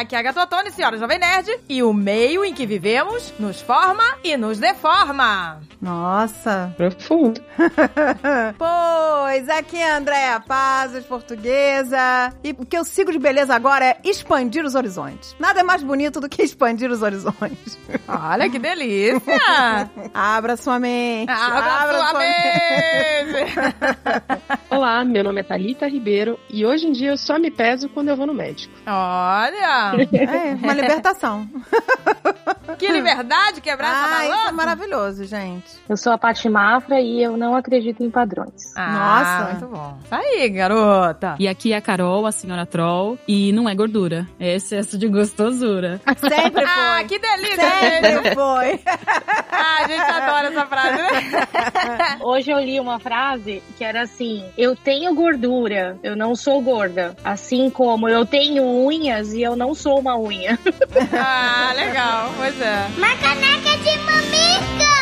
aqui é a Gatotone, senhora Jovem Nerd, e o meio em que vivemos nos forma e nos deforma. Nossa. Profundo. pois, aqui é a Andréa Pazos, portuguesa. E o que eu sigo de beleza agora é expandir os horizontes. Nada é mais bonito do que expandir os horizontes. Olha que delícia! Abra sua mente. Abra, Abra sua, sua mente. Olá, meu nome é Thalita Ribeiro e hoje em dia eu só me peso quando eu vou no médico. Olha! É, uma libertação. Que liberdade, quebrar ah, essa balança. Isso é maravilhoso, gente. Eu sou a Paty Mafra e eu não acredito em padrões. Ah, Nossa, muito bom. Isso aí, garota. E aqui é a Carol, a senhora Troll, e não é gordura, é excesso de gostosura. Sempre foi. Ah, que delícia. Sempre foi. ah, a gente adora essa frase, né? Hoje eu li uma frase que era assim, eu tenho gordura, eu não sou gorda. Assim como eu tenho unhas e eu não sou uma unha. ah, legal. Pois é. Uma caneca de mamica!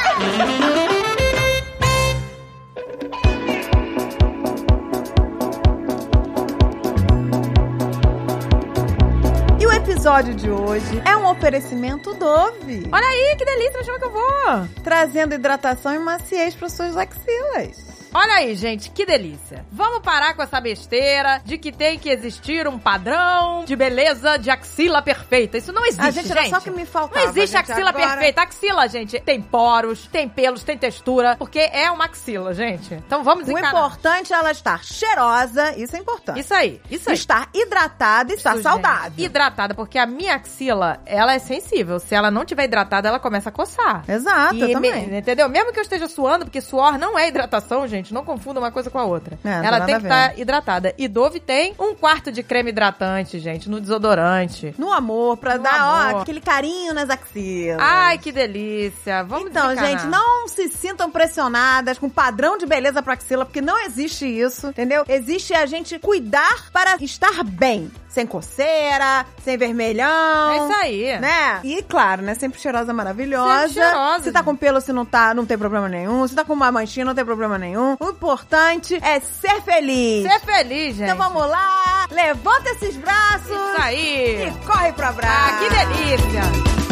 E o episódio de hoje é um oferecimento Dove. Olha aí, que delícia, chama que eu vou. Trazendo hidratação e maciez para suas axilas. Olha aí, gente, que delícia. Vamos parar com essa besteira de que tem que existir um padrão de beleza de axila perfeita. Isso não existe, a gente. Era só que me faltava. Não existe gente, axila agora... perfeita. Axila, gente, tem poros, tem pelos, tem textura, porque é uma axila, gente. Então vamos encarar. O importante é ela estar cheirosa, isso é importante. Isso aí, isso aí. Estar hidratada e estar isso, saudável. Gente. Hidratada, porque a minha axila, ela é sensível. Se ela não tiver hidratada, ela começa a coçar. Exato, e também. Me, entendeu? Mesmo que eu esteja suando, porque suor não é hidratação, gente. Não confunda uma coisa com a outra. É, ela tem que estar tá hidratada. E Dove tem um quarto de creme hidratante, gente, no desodorante. No amor, pra no dar, amor. ó, aquele carinho nas axilas. Ai, que delícia. Vamos Então, gente, não se sintam pressionadas com padrão de beleza pra axila, porque não existe isso, entendeu? Existe a gente cuidar para estar bem sem coceira, sem vermelhão. É isso aí. Né? E claro, né? Sempre cheirosa, maravilhosa. Sempre cheirosa. Se tá com pelo, se não tá, não tem problema nenhum. Se tá com uma manchinha, não tem problema nenhum. O importante é ser feliz. Ser feliz, gente. Então vamos lá, levanta esses braços. Isso aí. E corre pro abraço. Ah, que delícia.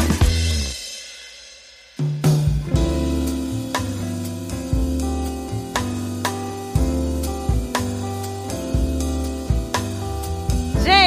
Gente,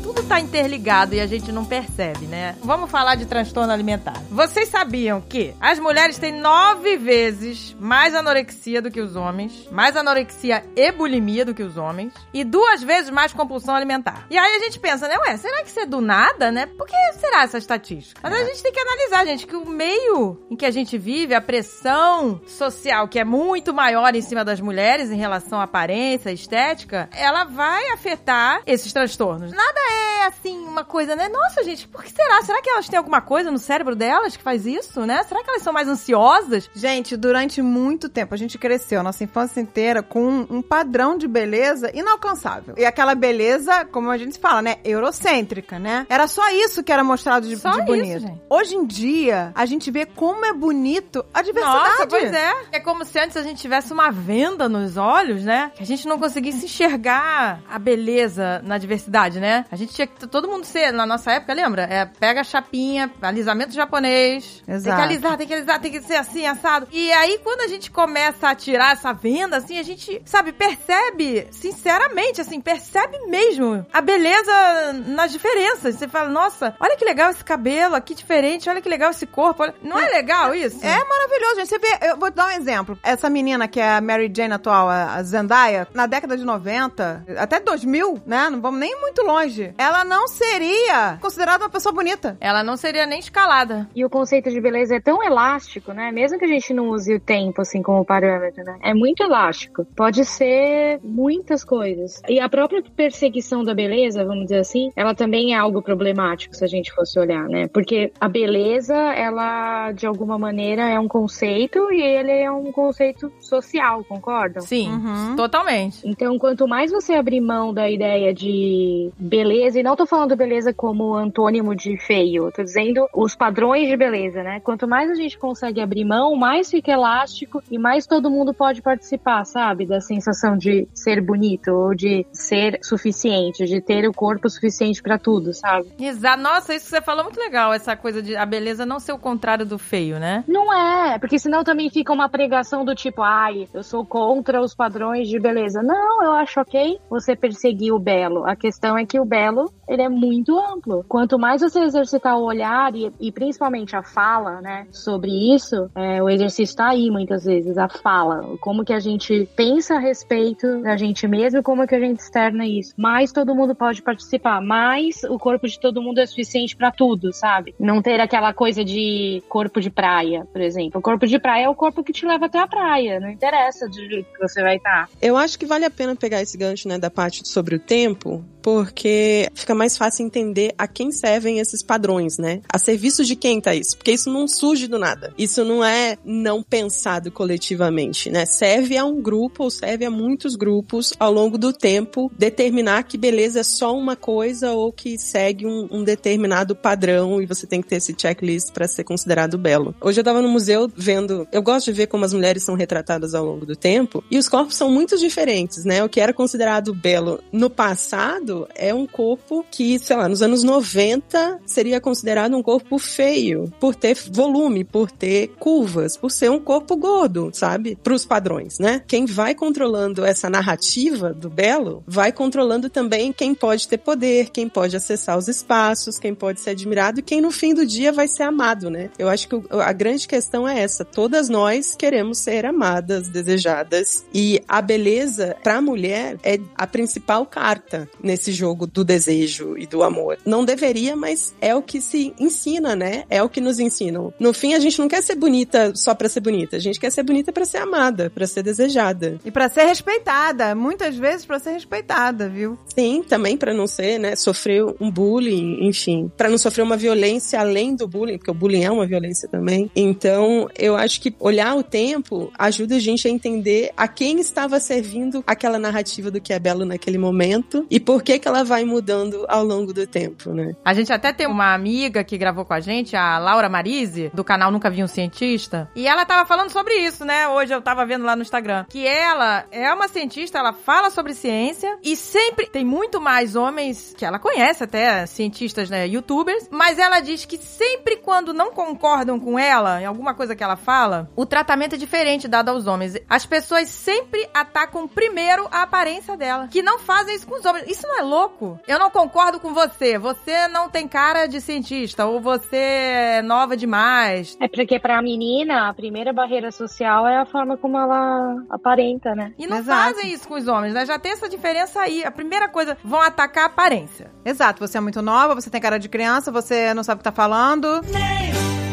tudo tá interligado e a gente não percebe, né? Vamos falar de transtorno alimentar. Vocês sabiam que as mulheres têm nove vezes mais anorexia do que os homens, mais anorexia e bulimia do que os homens, e duas vezes mais compulsão alimentar. E aí a gente pensa, né? Ué, será que isso é do nada, né? Por que será essa estatística? Mas a gente tem que analisar, gente, que o meio em que a gente vive, a pressão social que é muito maior em cima das mulheres em relação à aparência, estética, ela vai afetar esses transtornos transtornos. Nada é assim, uma coisa, né? Nossa, gente, por que será? Será que elas têm alguma coisa no cérebro delas que faz isso, né? Será que elas são mais ansiosas? Gente, durante muito tempo a gente cresceu, nossa infância inteira, com um padrão de beleza inalcançável. E aquela beleza, como a gente fala, né? Eurocêntrica, né? Era só isso que era mostrado de, só de bonito. Isso, gente. Hoje em dia, a gente vê como é bonito a diversidade. Nossa, pois é. É como se antes a gente tivesse uma venda nos olhos, né? Que a gente não conseguisse enxergar a beleza na diversidade diversidade, né? A gente tinha que todo mundo ser, na nossa época, lembra? É, pega a chapinha, alisamento japonês. Exato. Tem que alisar, tem que alisar, tem que ser assim, assado. E aí, quando a gente começa a tirar essa venda, assim, a gente, sabe, percebe, sinceramente, assim, percebe mesmo a beleza nas diferenças. Você fala, nossa, olha que legal esse cabelo, que diferente, olha que legal esse corpo. Olha... Não é legal isso? É maravilhoso, gente. Você vê, eu vou dar um exemplo. Essa menina que é a Mary Jane atual, a Zendaya, na década de 90, até 2000, né? Não vamos nem muito longe. Ela não seria considerada uma pessoa bonita. Ela não seria nem escalada. E o conceito de beleza é tão elástico, né? Mesmo que a gente não use o tempo, assim, como parâmetro, né? É muito elástico. Pode ser muitas coisas. E a própria perseguição da beleza, vamos dizer assim, ela também é algo problemático, se a gente fosse olhar, né? Porque a beleza, ela, de alguma maneira, é um conceito e ele é um conceito social, concordam? Sim, uhum. totalmente. Então, quanto mais você abrir mão da ideia de beleza, e não tô falando beleza como antônimo de feio, tô dizendo os padrões de beleza, né? Quanto mais a gente consegue abrir mão, mais fica elástico e mais todo mundo pode participar, sabe? Da sensação de ser bonito ou de ser suficiente, de ter o corpo suficiente pra tudo, sabe? Exato. Nossa, isso que você falou é muito legal, essa coisa de a beleza não ser o contrário do feio, né? Não é, porque senão também fica uma pregação do tipo, ai, eu sou contra os padrões de beleza. Não, eu acho ok você perseguir o belo. A questão é que o belo, ele é muito amplo. Quanto mais você exercitar o olhar e, e principalmente a fala, né, sobre isso, é, o exercício tá aí muitas vezes, a fala. Como que a gente pensa a respeito da gente mesmo como que a gente externa isso. Mais todo mundo pode participar, mais o corpo de todo mundo é suficiente pra tudo, sabe? Não ter aquela coisa de corpo de praia, por exemplo. O corpo de praia é o corpo que te leva até a praia, não interessa de jeito que você vai estar. Eu acho que vale a pena pegar esse gancho, né, da parte sobre o tempo, porque fica mais fácil entender a quem servem esses padrões, né? A serviço de quem tá isso? Porque isso não surge do nada. Isso não é não pensado coletivamente, né? Serve a um grupo ou serve a muitos grupos ao longo do tempo determinar que beleza é só uma coisa ou que segue um, um determinado padrão e você tem que ter esse checklist para ser considerado belo. Hoje eu tava no museu vendo, eu gosto de ver como as mulheres são retratadas ao longo do tempo e os corpos são muito diferentes, né? O que era considerado belo no passado é um corpo que, sei lá, nos anos 90 seria considerado um corpo feio, por ter volume, por ter curvas, por ser um corpo gordo, sabe? Para os padrões, né? Quem vai controlando essa narrativa do belo, vai controlando também quem pode ter poder, quem pode acessar os espaços, quem pode ser admirado e quem no fim do dia vai ser amado, né? Eu acho que a grande questão é essa. Todas nós queremos ser amadas, desejadas e a beleza para a mulher é a principal carta nesse jogo do desejo e do amor. Não deveria, mas é o que se ensina, né? É o que nos ensinam. No fim, a gente não quer ser bonita só pra ser bonita. A gente quer ser bonita pra ser amada, pra ser desejada. E pra ser respeitada, muitas vezes pra ser respeitada, viu? Sim, também pra não ser, né, sofrer um bullying, enfim, Pra não sofrer uma violência além do bullying, porque o bullying é uma violência também. Então, eu acho que olhar o tempo ajuda a gente a entender a quem estava servindo aquela narrativa do que é belo naquele momento e por que que ela vai mudando ao longo do tempo, né? A gente até tem uma amiga que gravou com a gente, a Laura Marise, do canal Nunca Vi um Cientista, e ela tava falando sobre isso, né? Hoje eu tava vendo lá no Instagram. Que ela é uma cientista, ela fala sobre ciência e sempre tem muito mais homens que ela conhece, até cientistas, né? Youtubers, mas ela diz que sempre quando não concordam com ela, em alguma coisa que ela fala, o tratamento é diferente dado aos homens. As pessoas sempre atacam primeiro a aparência dela, que não fazem isso com os homens. Isso não é louco? Eu não concordo com você. Você não tem cara de cientista, ou você é nova demais. É porque pra menina, a primeira barreira social é a forma como ela aparenta, né? E não Exato. fazem isso com os homens, né? Já tem essa diferença aí. A primeira coisa, vão atacar a aparência. Exato, você é muito nova, você tem cara de criança, você não sabe o que tá falando.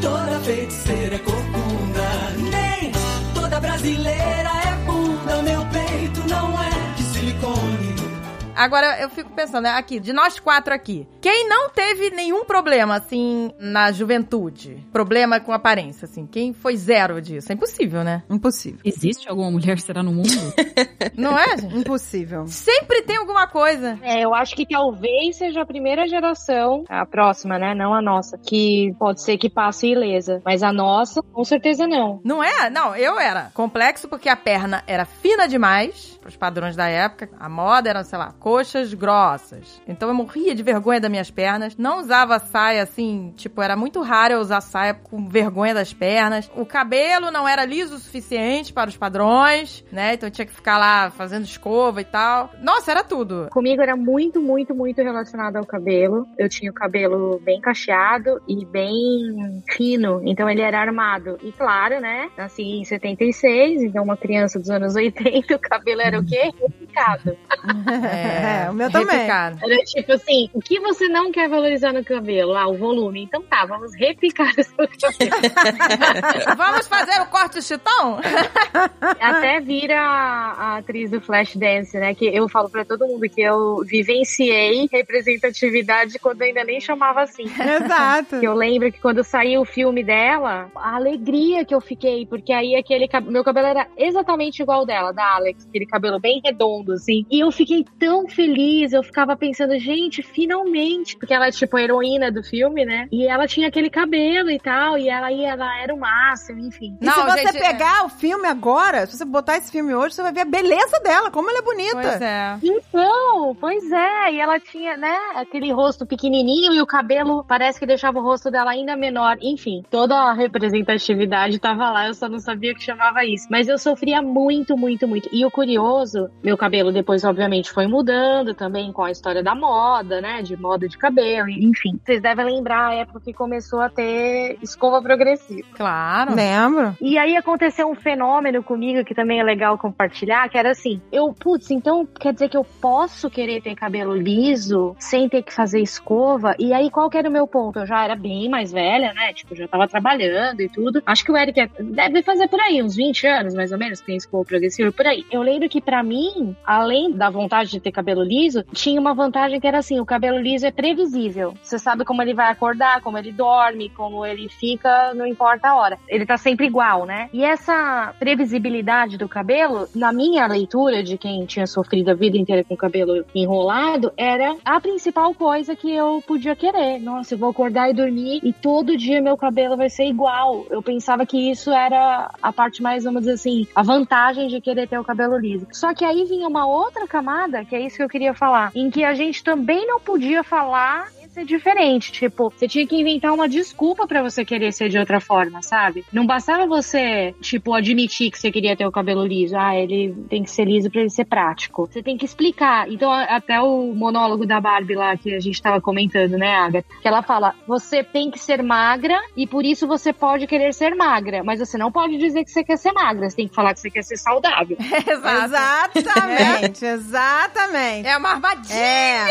Toda feiticeira é corcunda, nem toda brasileira é bunda. Meu peito Agora, eu fico pensando, né, aqui, de nós quatro aqui, quem não teve nenhum problema, assim, na juventude? Problema com aparência, assim? Quem foi zero disso? É impossível, né? Impossível. Existe alguma mulher, será, no mundo? Não é, gente? Impossível. Sempre tem alguma coisa. É, eu acho que talvez seja a primeira geração, a próxima, né? Não a nossa, que pode ser que passe ilesa. Mas a nossa, com certeza não. Não é? Não, eu era complexo porque a perna era fina demais, pros padrões da época. A moda era, sei lá, coxas grossas. Então eu morria de vergonha das minhas pernas. Não usava saia assim, tipo, era muito raro eu usar saia com vergonha das pernas. O cabelo não era liso o suficiente para os padrões, né? Então eu tinha que ficar lá fazendo escova e tal. Nossa, era tudo. Comigo era muito, muito, muito relacionado ao cabelo. Eu tinha o cabelo bem cacheado e bem fino, então ele era armado. E claro, né? Nasci em 76, então uma criança dos anos 80, o cabelo era o quê? Repicado. É, o meu também. repicado. Era tipo assim, o que você não quer valorizar no cabelo? Ah, o volume. Então tá, vamos repicar o seu cabelo. Vamos fazer o corte chitão? Até vira a, atriz do Flashdance, né? Que eu falo pra todo mundo que eu vivenciei representatividade quando ainda nem chamava assim. Exato. Que eu lembro que quando saiu o filme dela, a alegria que eu fiquei, porque aí aquele cab- meu cabelo era exatamente igual ao dela, da Alex, aquele cabelo bem redondo, mundo, assim. E eu fiquei tão feliz, eu ficava pensando, gente, finalmente, porque ela é tipo a heroína do filme, né? E ela tinha aquele cabelo e tal, e ela, ela era o máximo, enfim. E Não, se você gente, pegar o filme agora, se você botar esse filme hoje, você vai ver a beleza dela, como ela é bonita. Pois é. Então, pois é, e ela tinha, né, aquele rosto pequenininho e o cabelo parece que deixava o rosto dela ainda menor. Enfim, toda a representatividade tava lá, eu só não sabia que chamava isso. Mas eu sofria muito, muito, muito. E o curioso, meu cabelo depois, obviamente, foi mudando também com a história da moda, né, de moda de cabelo, enfim. Vocês devem lembrar a época que começou a ter escova progressiva. Claro. Lembro. E aí aconteceu um fenômeno comigo que também é legal compartilhar, que era assim, eu, putz, então quer dizer que eu posso querer ter cabelo liso sem ter que fazer escova? E aí qual que era o meu ponto? Eu já era bem mais velha, né? Tipo, já tava trabalhando e tudo. Acho que o Eric é- deve fazer por aí, uns 20 anos mais ou menos, que tem escova progressiva por aí. Eu lembro que pra mim, além da vontade de ter cabelo liso, tinha uma vantagem que era assim, o cabelo liso é previsível. Você sabe como ele vai acordar, como ele dorme, como ele fica, não importa a hora. Ele tá sempre igual, né? E essa previsibilidade do cabelo, na minha leitura de quem tinha sofrido a vida inteira com o cabelo enrolado, era a principal coisa que eu podia querer. Nossa, eu vou acordar e dormir e todo dia meu cabelo vai ser igual. Eu pensava que isso era a parte mais, vamos dizer assim, a vantagem de querer ter o cabelo liso. Só que aí vinha uma outra camada, que é isso que eu queria falar, em que a gente também não podia falar ser diferente. Tipo, você tinha que inventar uma desculpa pra você querer ser de outra forma, sabe? Não bastava você, tipo, admitir que você queria ter o cabelo liso. Ah, ele tem que ser liso pra ele ser prático. Você tem que explicar. Então, até o monólogo da Barbie lá que a gente tava comentando, né, Agatha? Que ela fala: você tem que ser magra e por isso você pode querer ser magra. Mas você não pode dizer que você quer ser magra. Você tem que falar que você quer ser saudável. Exatamente, exatamente. É uma armadilha. É.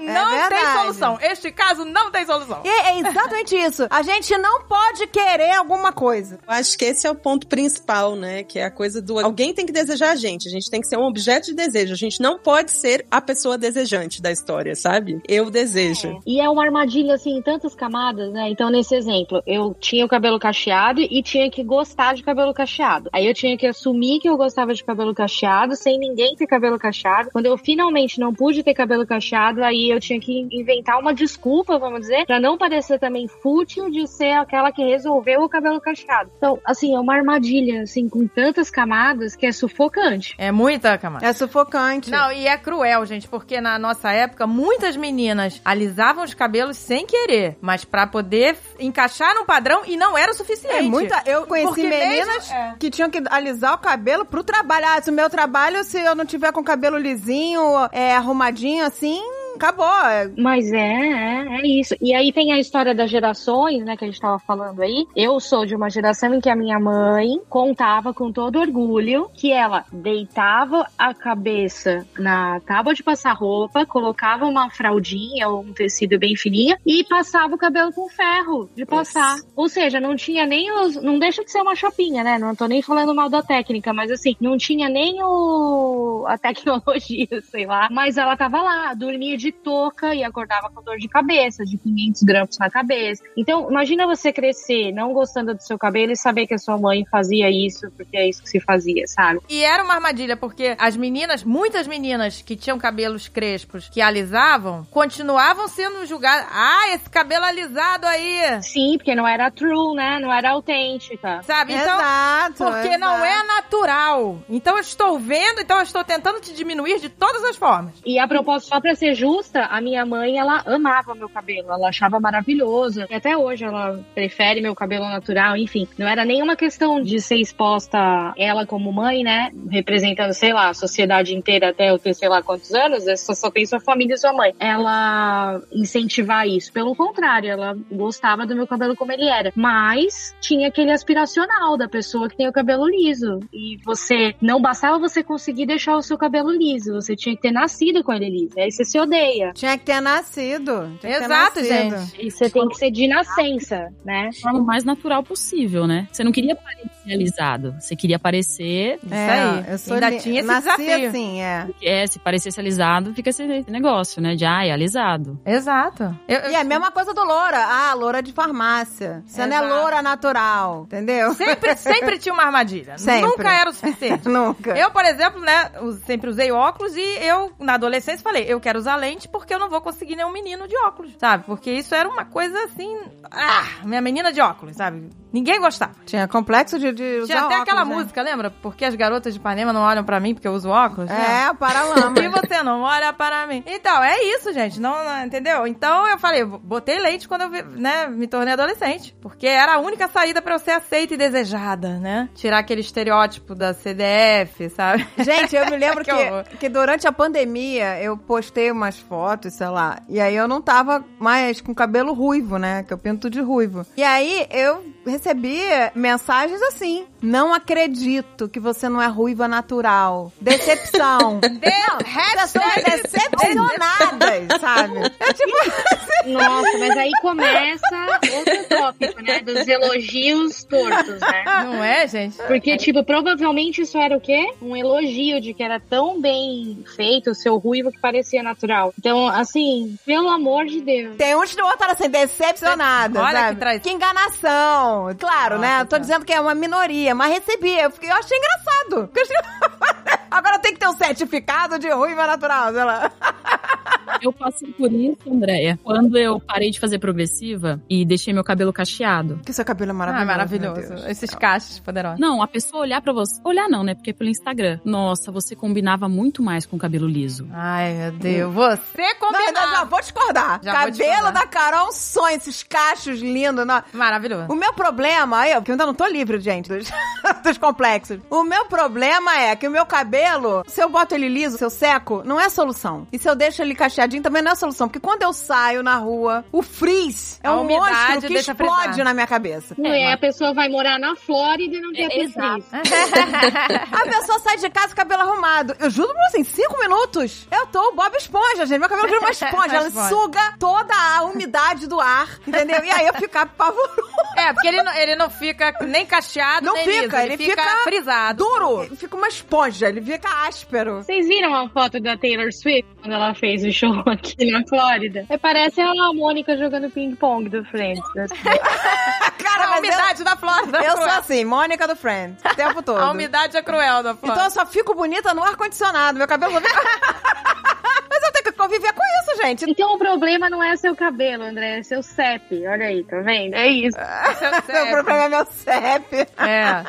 Não tem verdade. solução. Este caso não tem solução. E é exatamente isso. A gente não pode querer alguma coisa. Eu acho que esse é o ponto principal, né? Que é a coisa do. Alguém tem que desejar a gente. A gente tem que ser um objeto de desejo. A gente não pode ser a pessoa desejante da história, sabe? Eu desejo. E é uma armadilha, assim, em tantas camadas, né? Então, nesse exemplo, eu tinha o cabelo cacheado e tinha que gostar de cabelo cacheado. Aí eu tinha que assumir que eu gostava de cabelo cacheado, sem ninguém ter cabelo cacheado. Quando eu finalmente não pude ter cabelo cacheado, aí eu tinha que inventar uma desculpa, vamos dizer, pra não parecer também fútil de ser aquela que resolveu o cabelo cacheado. Então, assim, é uma armadilha, assim, com tantas camadas que é sufocante. É muita, camada. É sufocante. Não, e é cruel, gente, porque na nossa época, muitas meninas alisavam os cabelos sem querer, mas pra poder encaixar no padrão e não era o suficiente. É muita. Eu conheci Porque meninas é. que tinham que alisar o cabelo pro trabalho. Ah, se o meu trabalho, se eu não tiver com o cabelo lisinho, é, arrumadinho assim, acabou. É, Mas é, é, é isso. E aí tem a história das gerações, né, que a gente tava falando aí. Eu sou de uma geração em que a minha mãe contava com todo orgulho que ela deitava a cabeça na tábua de passar roupa, colocava uma fraldinha ou um tecido bem fininho e passava o cabelo com ferro de passar. Ou seja, não tinha nem os. Não deixa de ser uma chapinha, né? Não tô nem falando mal da técnica, mas assim, não tinha nem o. a tecnologia, sei lá. Mas ela tava lá, dormia de touca e acordava com dor de cabeça, de 500 grampos na cabeça. Então, imagina você crescer não gostando do seu cabelo e saber que a sua mãe fazia isso, porque é isso que se fazia, sabe? E era uma armadilha, porque as meninas, muitas meninas que tinham cabelos crespos, que alisavam, continuavam sendo julgadas. Ah, esse cabelo alisado aí! Sim, porque não era true, né? Não era autêntica. Sabe? Então, exato. porque não é natural. Então eu estou vendo, então eu estou tentando te diminuir de todas as formas. E a propósito, só pra ser justa, a minha mãe, ela amava meu cabelo, ela achava maravilhoso. E até hoje ela prefere meu cabelo natural, enfim. Não era nenhuma questão de ser exposta ela como mãe, né? Representando, sei lá, a sociedade inteira até eu ter sei lá quantos anos, essa só tem sua família e sua mãe. Ela incentivar isso. Pelo contrário, ela gostava do meu cabelo como ele era. Mas tinha aquele aspiracional da pessoa que tem o cabelo liso. E você, não bastava você conseguir deixar o seu cabelo liso, você tinha que ter nascido com ele liso. Aí você se odeia. Tinha que ter nascido. Tinha que ter Exato, nascido. gente. E você tem que ser de nascença, né? Da forma mais natural possível, né? Você não queria parecer alisado. Você queria parecer. Isso aí. Eu sou Ainda li- tinha esse nasci desafio. assim, é. É, se parecesse alisado, fica esse negócio, né? De, ah, é alisado. Exato. Eu, eu- E é a mesma coisa do loura. Ah, loura de farmácia. Você não é Exato. loura natural, entendeu? Sempre, sempre tinha uma armadilha. Sempre. Nunca era o suficiente. Nunca. Eu, por exemplo, né, sempre usei óculos e eu, na adolescência, falei, eu quero usar lente porque eu não vou conseguir nenhum menino de óculos, sabe? Porque isso era uma coisa assim, ah, minha menina de óculos, sabe? Ninguém gostava. Tinha complexo de, de usar Tinha até aquela óculos, né? música, lembra? Porque as garotas de Ipanema não olham pra mim porque eu uso óculos? né? É, o paralama. E você não olha para mim. Então, é isso, gente. Não, não- entendeu? Então eu falei, botei leite quando eu né, me tornei adolescente. Porque era a única saída pra eu ser aceita e desejada, né? Tirar aquele estereótipo da CDF, sabe? Gente, eu me lembro Que que, que, durante a pandemia eu postei umas fotos, sei lá, e aí eu não tava mais com cabelo ruivo, né? Que eu pinto de ruivo. E aí eu recebi mensagens assim: Não acredito que você não é ruiva natural. Decepção. não, pessoas decepcionadas, sabe? É tipo, Nossa, mas aí começa outro tópico, né? Dos elogios tortos, né? Não é, gente? Porque, tipo, provavelmente isso era o quê? Um elogio de que era tão bem feito o seu ruivo que parecia natural. Então, assim, pelo amor de Deus. tem uns que outros assim, decepcionadas. Olha sabe? que traz- Que enganação. Claro, Nossa, né? Eu tô cara. dizendo que é uma minoria, mas recebi. Eu, fiquei, eu achei engraçado. Agora tem que ter um certificado de ruiva natural, sei lá. Eu passei por isso, Andréia, quando eu parei de fazer progressiva e deixei meu cabelo cacheado. Porque seu cabelo é Ah, maravilhoso. maravilhoso. meu Deus. Esses cachos poderosos. Não, a pessoa olhar pra você. Olhar não, né? Porque é pelo Instagram. Nossa, você combinava muito mais com o cabelo liso. Ai, meu Deus. Você Não, combinou. ainda já vou discordar. Já vou Cabelo discordar. da Carol é um sonho, esses cachos lindos. Não. Maravilhoso. O meu problema, aí, porque eu ainda não tô livre, gente, dos, dos complexos. O meu problema é que o meu cabelo, se eu boto ele liso, se eu seco, não é solução. E se eu deixo ele também não é solução. Porque quando eu saio na rua, o frizz é A um monstro que explode frisar. na minha cabeça. Não é, a pessoa vai morar na Flórida e não quer ter frizz. A pessoa sai de casa com o cabelo arrumado. Eu juro pra você, em cinco minutos, eu tô o Bob Esponja, gente. Meu cabelo vira uma esponja. Ela suga toda a umidade do ar, entendeu? E aí eu fico apavoroso. É, porque ele não, ele não fica nem cacheado, Não nem fica, liso. ele fica, fica frisado. Duro. Ele fica uma esponja, ele fica áspero. Vocês viram a foto da Taylor Swift quando ela fez o show aqui na Flórida? É, parece a Mônica jogando ping-pong do Friends. assim. Cara, A umidade da Flórida. eu, eu sou assim, Mônica do Friends, o tempo todo. A umidade é cruel da Então Flórida. eu só fico bonita no ar-condicionado. Meu cabelo. Mas eu tenho que conviver com gente. Então o problema não é seu cabelo, André, é seu CEP. Olha aí, tá vendo? É isso. Seu Meu CEP. problema é meu CEP. É.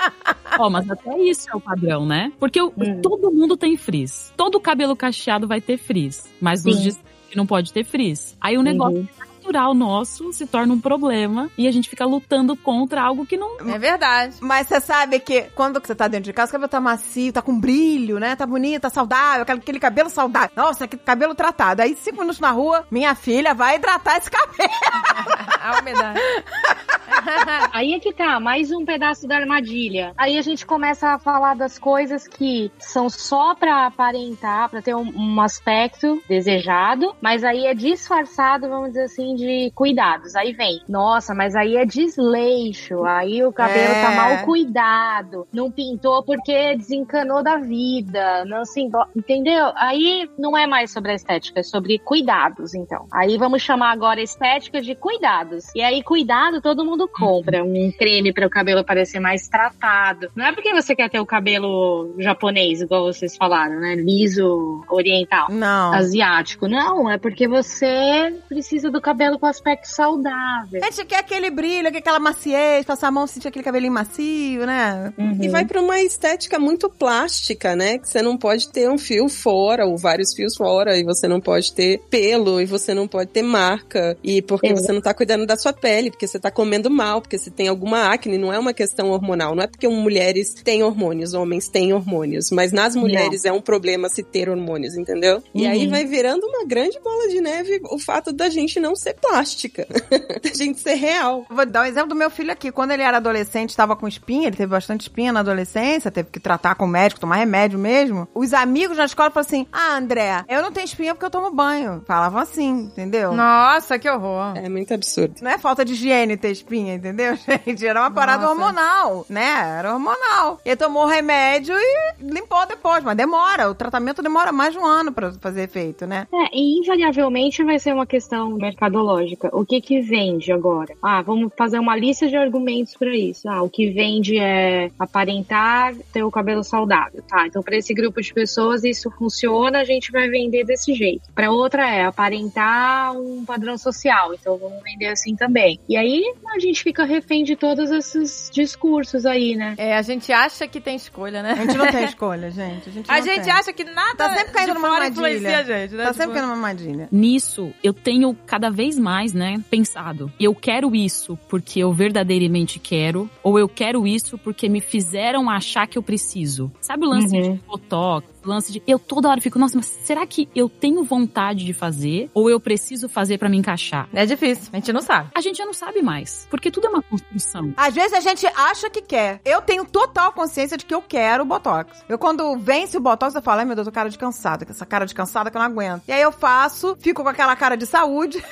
Ó, mas até isso é o padrão, né? Porque o- Hum. todo mundo tem frizz. Todo cabelo cacheado vai ter frizz. Mas os Sim. de que não pode ter frizz. Aí o negócio Uhum. Natural nosso se torna um problema e a gente fica lutando contra algo que não. É verdade. Mas você sabe que quando você tá dentro de casa, o cabelo tá macio, tá com brilho, né? Tá bonito, tá saudável, aquele, aquele cabelo saudável. Nossa, que cabelo tratado. Aí, cinco minutos na rua, minha filha vai hidratar esse cabelo. A umidade. Aí é que tá, mais um pedaço da armadilha. Aí a gente começa a falar das coisas que são só pra aparentar, pra ter um, um aspecto desejado, mas aí é disfarçado, vamos dizer assim, de cuidados. Aí vem, nossa, mas aí é desleixo, aí o cabelo É. tá mal cuidado, não pintou porque desencanou da vida, não se entendeu? Aí não é mais sobre a estética, é sobre cuidados, então. Aí vamos chamar agora estética de cuidados. E aí, cuidado, todo mundo compra um creme para o cabelo parecer mais tratado. Não é porque você quer ter o cabelo japonês, igual vocês falaram, né? Liso, oriental. Não. Asiático. Não, é porque você precisa do cabelo com aspecto saudável. A gente quer aquele brilho, aquela maciez, passar a mão, sentir aquele cabelinho macio, né? Uhum. E vai pra uma estética muito plástica, né? Que você não pode ter um fio fora, ou vários fios fora, e você não pode ter pelo, e você não pode ter marca, e porque Exato. você não tá cuidando da sua pele, porque você tá comendo mal, porque você tem alguma acne, não é uma questão hormonal, não é porque mulheres têm hormônios, homens têm hormônios, mas nas mulheres é um problema se ter hormônios, entendeu? E aí Uhum. vai virando uma grande bola de neve o fato da gente não ser plástica. da gente ser real. Vou dar um exemplo do meu filho aqui. Quando ele era adolescente, estava com espinha, ele teve bastante espinha na adolescência, teve que tratar com o médico, tomar remédio mesmo. Os amigos na escola falaram assim: Ah, André, eu não tenho espinha porque eu tomo banho. Falavam assim, entendeu? Nossa, que horror. É muito absurdo. Não é falta de higiene ter espinha, entendeu, gente? Era uma parada Nossa. hormonal, né? Era hormonal. Ele tomou remédio e limpou depois, mas demora. O tratamento demora mais de um ano pra fazer efeito, né? É, e invariavelmente vai ser uma questão mercadológica. O que que vende agora? Ah, vamos fazer uma lista de argumentos para isso. Ah, o que vende é aparentar ter o cabelo saudável. Tá, então para esse grupo de pessoas isso funciona, a gente vai vender desse jeito. Para outra é aparentar um padrão social, então vamos vender assim também. E aí a gente fica refém de todos esses discursos aí, né? É, a gente acha que tem escolha, né? A gente não tem escolha, gente. A gente, A gente acha que nada Tá sempre caindo numa armadilha. influencia a gente, né? Tá Tipo, sempre caindo numa armadilha. Nisso, eu tenho cada vez mais, né, pensado. Eu quero isso porque eu verdadeiramente quero, ou eu quero isso porque me fizeram achar que eu preciso. Sabe o lance Uhum. de botox, lance de. Eu toda hora fico, nossa, mas será que eu tenho vontade de fazer? Ou eu preciso fazer pra me encaixar? É difícil, a gente não sabe. A gente já não sabe mais. Porque tudo é uma construção. Às vezes a gente acha que quer. Eu tenho total consciência de que eu quero o Botox. Eu, quando vence o Botox, eu falo, ai meu Deus, eu tô cara de cansada. Essa cara de cansada que eu não aguento. E aí eu faço, fico com aquela cara de saúde.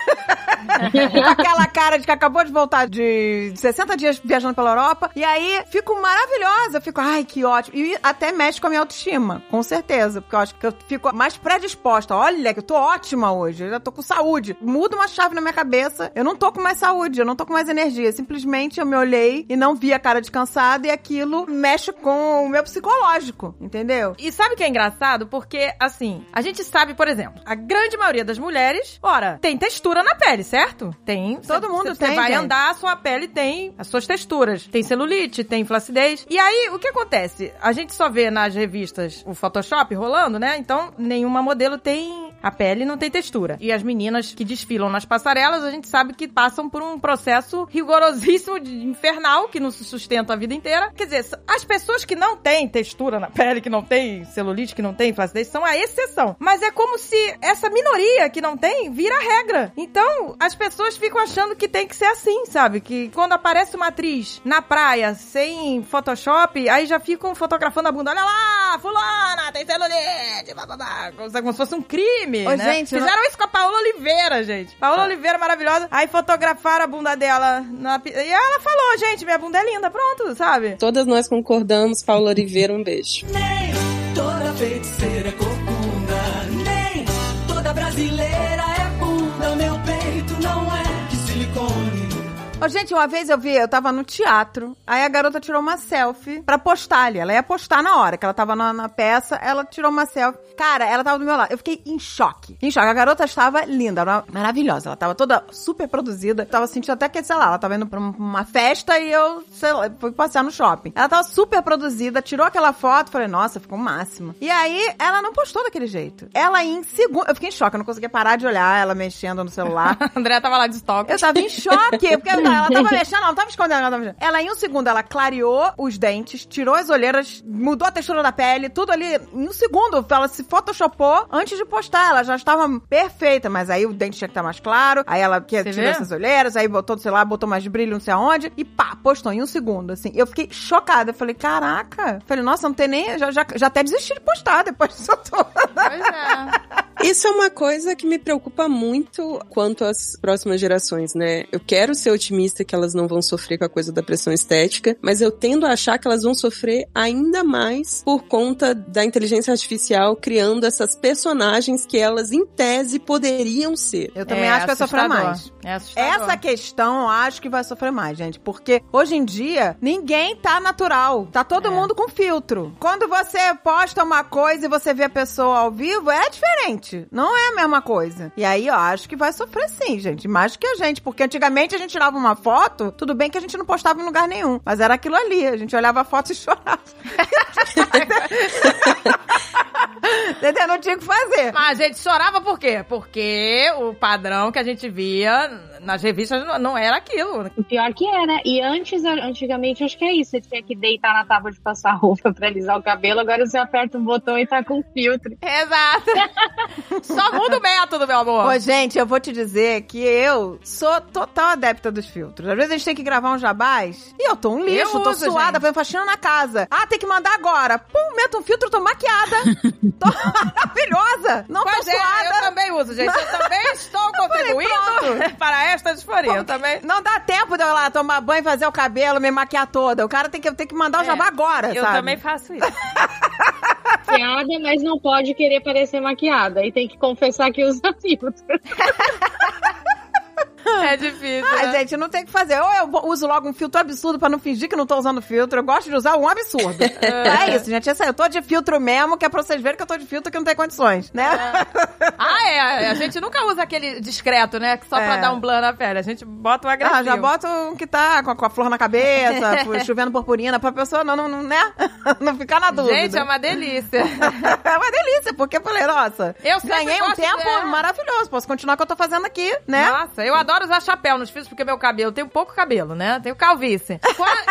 com aquela cara de que acabou de voltar de 60 dias viajando pela Europa. E aí fico maravilhosa. Fico, ai, que ótimo. E até mexe com a minha autoestima, com certeza. Porque eu acho que eu fico mais predisposta. Olha, que eu tô ótima hoje. Eu já tô com saúde. Muda uma chave na minha cabeça. Eu não tô com mais saúde, eu não tô com mais energia. Simplesmente eu me olhei e não vi a cara de cansada e aquilo mexe com o meu psicológico, entendeu? E sabe o que é engraçado? Porque, assim, a gente sabe, por exemplo, a grande maioria das mulheres, ora, tem textura na pele, certo? Tem. Todo Cê- mundo cê- tem, Você vai gente. andar, a sua pele tem as suas texturas. Tem celulite, tem flacidez. E aí, o que acontece? A gente só vê nas revistas o Photoshop rolando, né? Então, nenhuma modelo tem a pele não tem textura. E as meninas que desfilam nas passarelas, a gente sabe que passam por um processo rigorosíssimo infernal que não se sustenta a vida inteira. Quer dizer, as pessoas que não têm textura na pele, que não têm celulite, que não têm flacidez, são a exceção. Mas é como se essa minoria que não tem vira regra. Então, as pessoas ficam achando que tem que ser assim, sabe? Que quando aparece uma atriz na praia sem Photoshop, aí já ficam fotografando a bunda. Olha lá, fulana, tem celulite, bababá. Como se como se fosse um crime, Ô, né? gente, Fizeram isso com a Paola Oliveira, gente. Paola Oliveira, maravilhosa. Aí fotografaram a bunda dela na... E ela falou, gente, minha bunda é linda, pronto, sabe? Todas nós concordamos. Paula Oliveira, um beijo. Nem toda feiticeira Ô, gente, uma vez eu vi, eu tava no teatro, aí a garota tirou uma selfie pra postar ali. Ela ia postar na hora que ela tava na, na peça, ela tirou uma selfie. Cara, ela tava do meu lado. Eu fiquei em choque. Em choque. A garota estava linda, maravilhosa. Ela tava toda super produzida. Eu tava sentindo até que, sei lá, ela tava indo pra um- uma festa e eu, sei lá, fui passear no shopping. Ela tava super produzida, tirou aquela foto, falei, nossa, ficou o máximo. E aí, ela não postou daquele jeito. Ela em segundo. Eu fiquei em choque, eu não conseguia parar de olhar ela mexendo no celular. A Andrea tava lá de estoque. Eu tava em choque, porque ela tava mexendo, ela não tava escondendo, ela tava mexendo. Ela, em um segundo, ela clareou os dentes, tirou as olheiras, mudou a textura da pele, tudo ali. Em um segundo, ela se photoshopou antes de postar. Ela já estava perfeita, mas aí o dente tinha que estar mais claro. Aí ela que, tirou vê? essas olheiras, aí botou, sei lá, botou mais brilho, não sei aonde, e pá, postou em um segundo, assim. Eu fiquei chocada. Eu falei, caraca. Falei, nossa, não tem nem. Já, já, já até desisti de postar depois disso tudo. Pois é. Isso é uma coisa que me preocupa muito quanto às próximas gerações, né? Eu quero ser otimista que elas não vão sofrer com a coisa da pressão estética, mas eu tendo a achar que elas vão sofrer ainda mais por conta da inteligência artificial criando essas personagens que elas, em tese, poderiam ser. Eu também É acho que vai sofrer assustador. mais. É. Essa questão eu acho que vai sofrer mais, gente. Porque hoje em dia, ninguém tá natural. Tá todo É. mundo com filtro. Quando você posta uma coisa e você vê a pessoa ao vivo, é diferente. Não é a mesma coisa. E aí eu acho que vai sofrer sim, gente. Mais que a gente. Porque antigamente a gente tirava uma foto, tudo bem que a gente não postava em lugar nenhum. Mas era aquilo ali. A gente olhava a foto e chorava. Entendeu? Não tinha o que fazer. Mas a gente chorava por quê? Porque o padrão que a gente via nas revistas não, não era aquilo. O pior que é, né? E antes, antigamente, acho que é isso. Você tinha que deitar na tábua de passar roupa pra alisar o cabelo. Agora você aperta um botão e tá com filtro. Exato. Só muda o método, meu amor. Ô, gente, eu vou te dizer que eu sou total adepta dos filtros. Às vezes a gente tem que gravar um jabás e eu tô um lixo, Eu tô uso, suada, gente. fazendo faxina na casa. Ah, tem que mandar agora. Pum, meto um filtro, tô maquiada. tô maravilhosa. Não Pois tô é, eu suada. também uso, gente. Eu também estou contribuindo para esta disforia. Eu também. Não dá tempo de eu ir lá tomar banho, fazer o cabelo, me maquiar toda. O cara tem que, tem que mandar o É, jabá agora, Eu sabe? também faço isso. Maquiada, mas não pode querer parecer maquiada. E tem que confessar que usa filtro. É difícil. Ah, né? gente, não tem o que fazer. Ou eu uso logo um filtro absurdo pra não fingir que não tô usando filtro. Eu gosto de usar um absurdo. é isso, gente. Esse aí, eu tô de filtro mesmo, que é pra vocês verem que eu tô de filtro que não tem condições, né? Ah, é. A gente nunca usa aquele discreto, né? Só pra É. dar um blur na pele. A gente bota o agressivo. Ah, já bota um que tá com a, com a flor na cabeça, chovendo purpurina, pra pessoa não, não, não, né? não ficar na dúvida. Gente, é uma delícia. É uma delícia, porque eu falei, nossa, Eu ganhei um tempo de- maravilhoso. Posso continuar o que eu tô fazendo aqui, né? Nossa, eu adoro usar chapéu nos fios, porque meu cabelo, eu tenho pouco cabelo, né? Tenho calvície.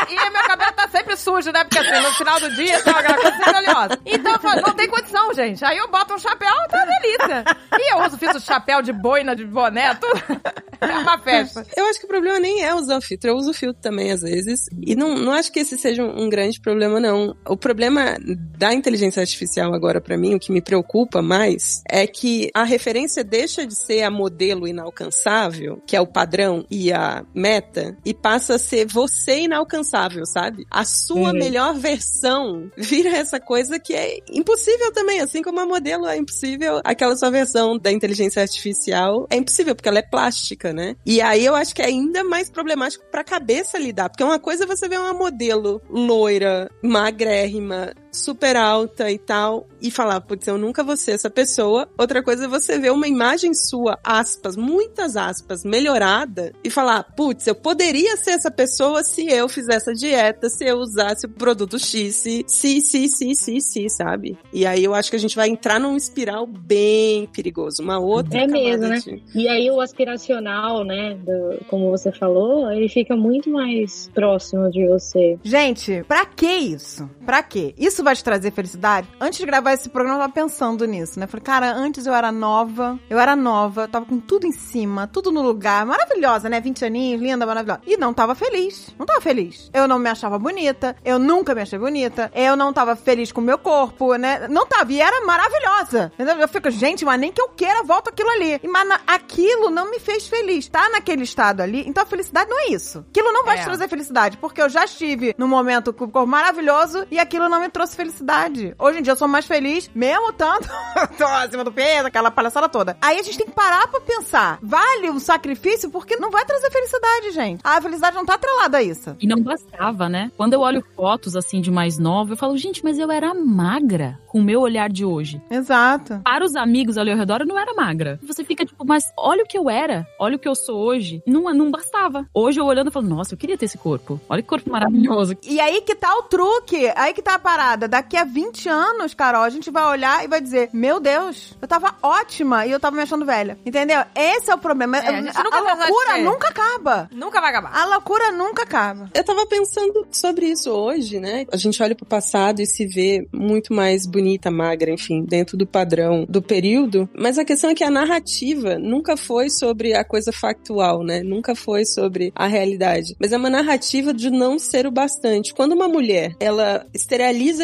E meu cabelo tá sempre sujo, né? Porque assim, no final do dia, tá aquela coisa sempre oleosa. Então, eu falo, não tem condição, gente. Aí eu boto um chapéu, tá delícia. E eu uso, fiz o chapéu de boina, de boné, tudo. É uma festa. Eu acho que o problema nem é usar o filtro. Eu uso filtro também, às vezes. E não, não acho que esse seja um, grande problema, não. O problema da inteligência artificial agora, pra mim, o que me preocupa mais, é que a referência deixa de ser a modelo inalcançável, que é o padrão e a meta, e passa a ser você inalcançável, sabe? A sua Uhum. melhor versão vira essa coisa que é impossível também, assim como a modelo é impossível, aquela sua versão da inteligência artificial é impossível, porque ela é plástica, né? E aí eu acho que é ainda mais problemático pra cabeça lidar, porque uma coisa é você ver uma modelo loira, magrérrima, super alta e tal, e falar, putz, eu nunca vou ser essa pessoa. Outra coisa é você ver uma imagem sua, aspas, muitas aspas, melhorada, e falar, putz, eu poderia ser essa pessoa se eu fizesse a dieta, se eu usasse o produto X, se, se, se, se, se, se, sabe? E aí eu acho que a gente vai entrar num espiral bem perigoso, uma outra É mesmo, né? de- E aí o aspiracional, né, do- como você falou, ele fica muito mais próximo de você. Gente, pra que isso? Pra quê? Isso vai te trazer felicidade? Antes de gravar esse programa, eu tava pensando nisso, né? Falei, cara, antes eu era nova, eu era nova, tava com tudo em cima, tudo no lugar, maravilhosa, né? 20 aninhos, linda, maravilhosa. E não tava feliz. Não tava feliz. Eu não me achava bonita, eu nunca me achei bonita, eu não tava feliz com o meu corpo, né? Não tava, e era maravilhosa. Eu fico, gente, mas nem que eu queira, volta aquilo ali. E, Mas aquilo não me fez feliz. Tá naquele estado ali, então a felicidade não é isso. Aquilo não vai É. te trazer felicidade, porque eu já estive num momento com o corpo maravilhoso e aquilo não me trouxe felicidade. Hoje em dia eu sou mais feliz, mesmo tanto, tô acima do peso, aquela palhaçada toda. Aí a gente tem que parar pra pensar, vale o sacrifício porque não vai trazer felicidade, gente. A felicidade não tá atrelada a isso. E não bastava, né? Quando eu olho fotos assim de mais nova, eu falo, gente, mas eu era magra com o meu olhar de hoje. Exato. Para os amigos ali ao redor, eu não era magra. Você fica tipo, mas olha o que eu era, olha o que eu sou hoje. Não, não bastava. Hoje eu olhando, eu falo, nossa, eu queria ter esse corpo. Olha que corpo maravilhoso. E aí que tá o truque, aí que tá a parada. Daqui a 20 anos, Carol, a gente vai olhar e vai dizer: Meu Deus, eu tava ótima e eu tava me achando velha. Entendeu? Esse é o problema. É, a a, nunca a loucura nunca acaba. Nunca vai acabar. A loucura nunca acaba. Eu tava pensando sobre isso hoje, né? A gente olha pro passado e se vê muito mais bonita, magra, enfim, dentro do padrão do período. Mas a questão é que a narrativa nunca foi sobre a coisa factual, né? Nunca foi sobre a realidade. Mas é uma narrativa de não ser o bastante. Quando uma mulher, ela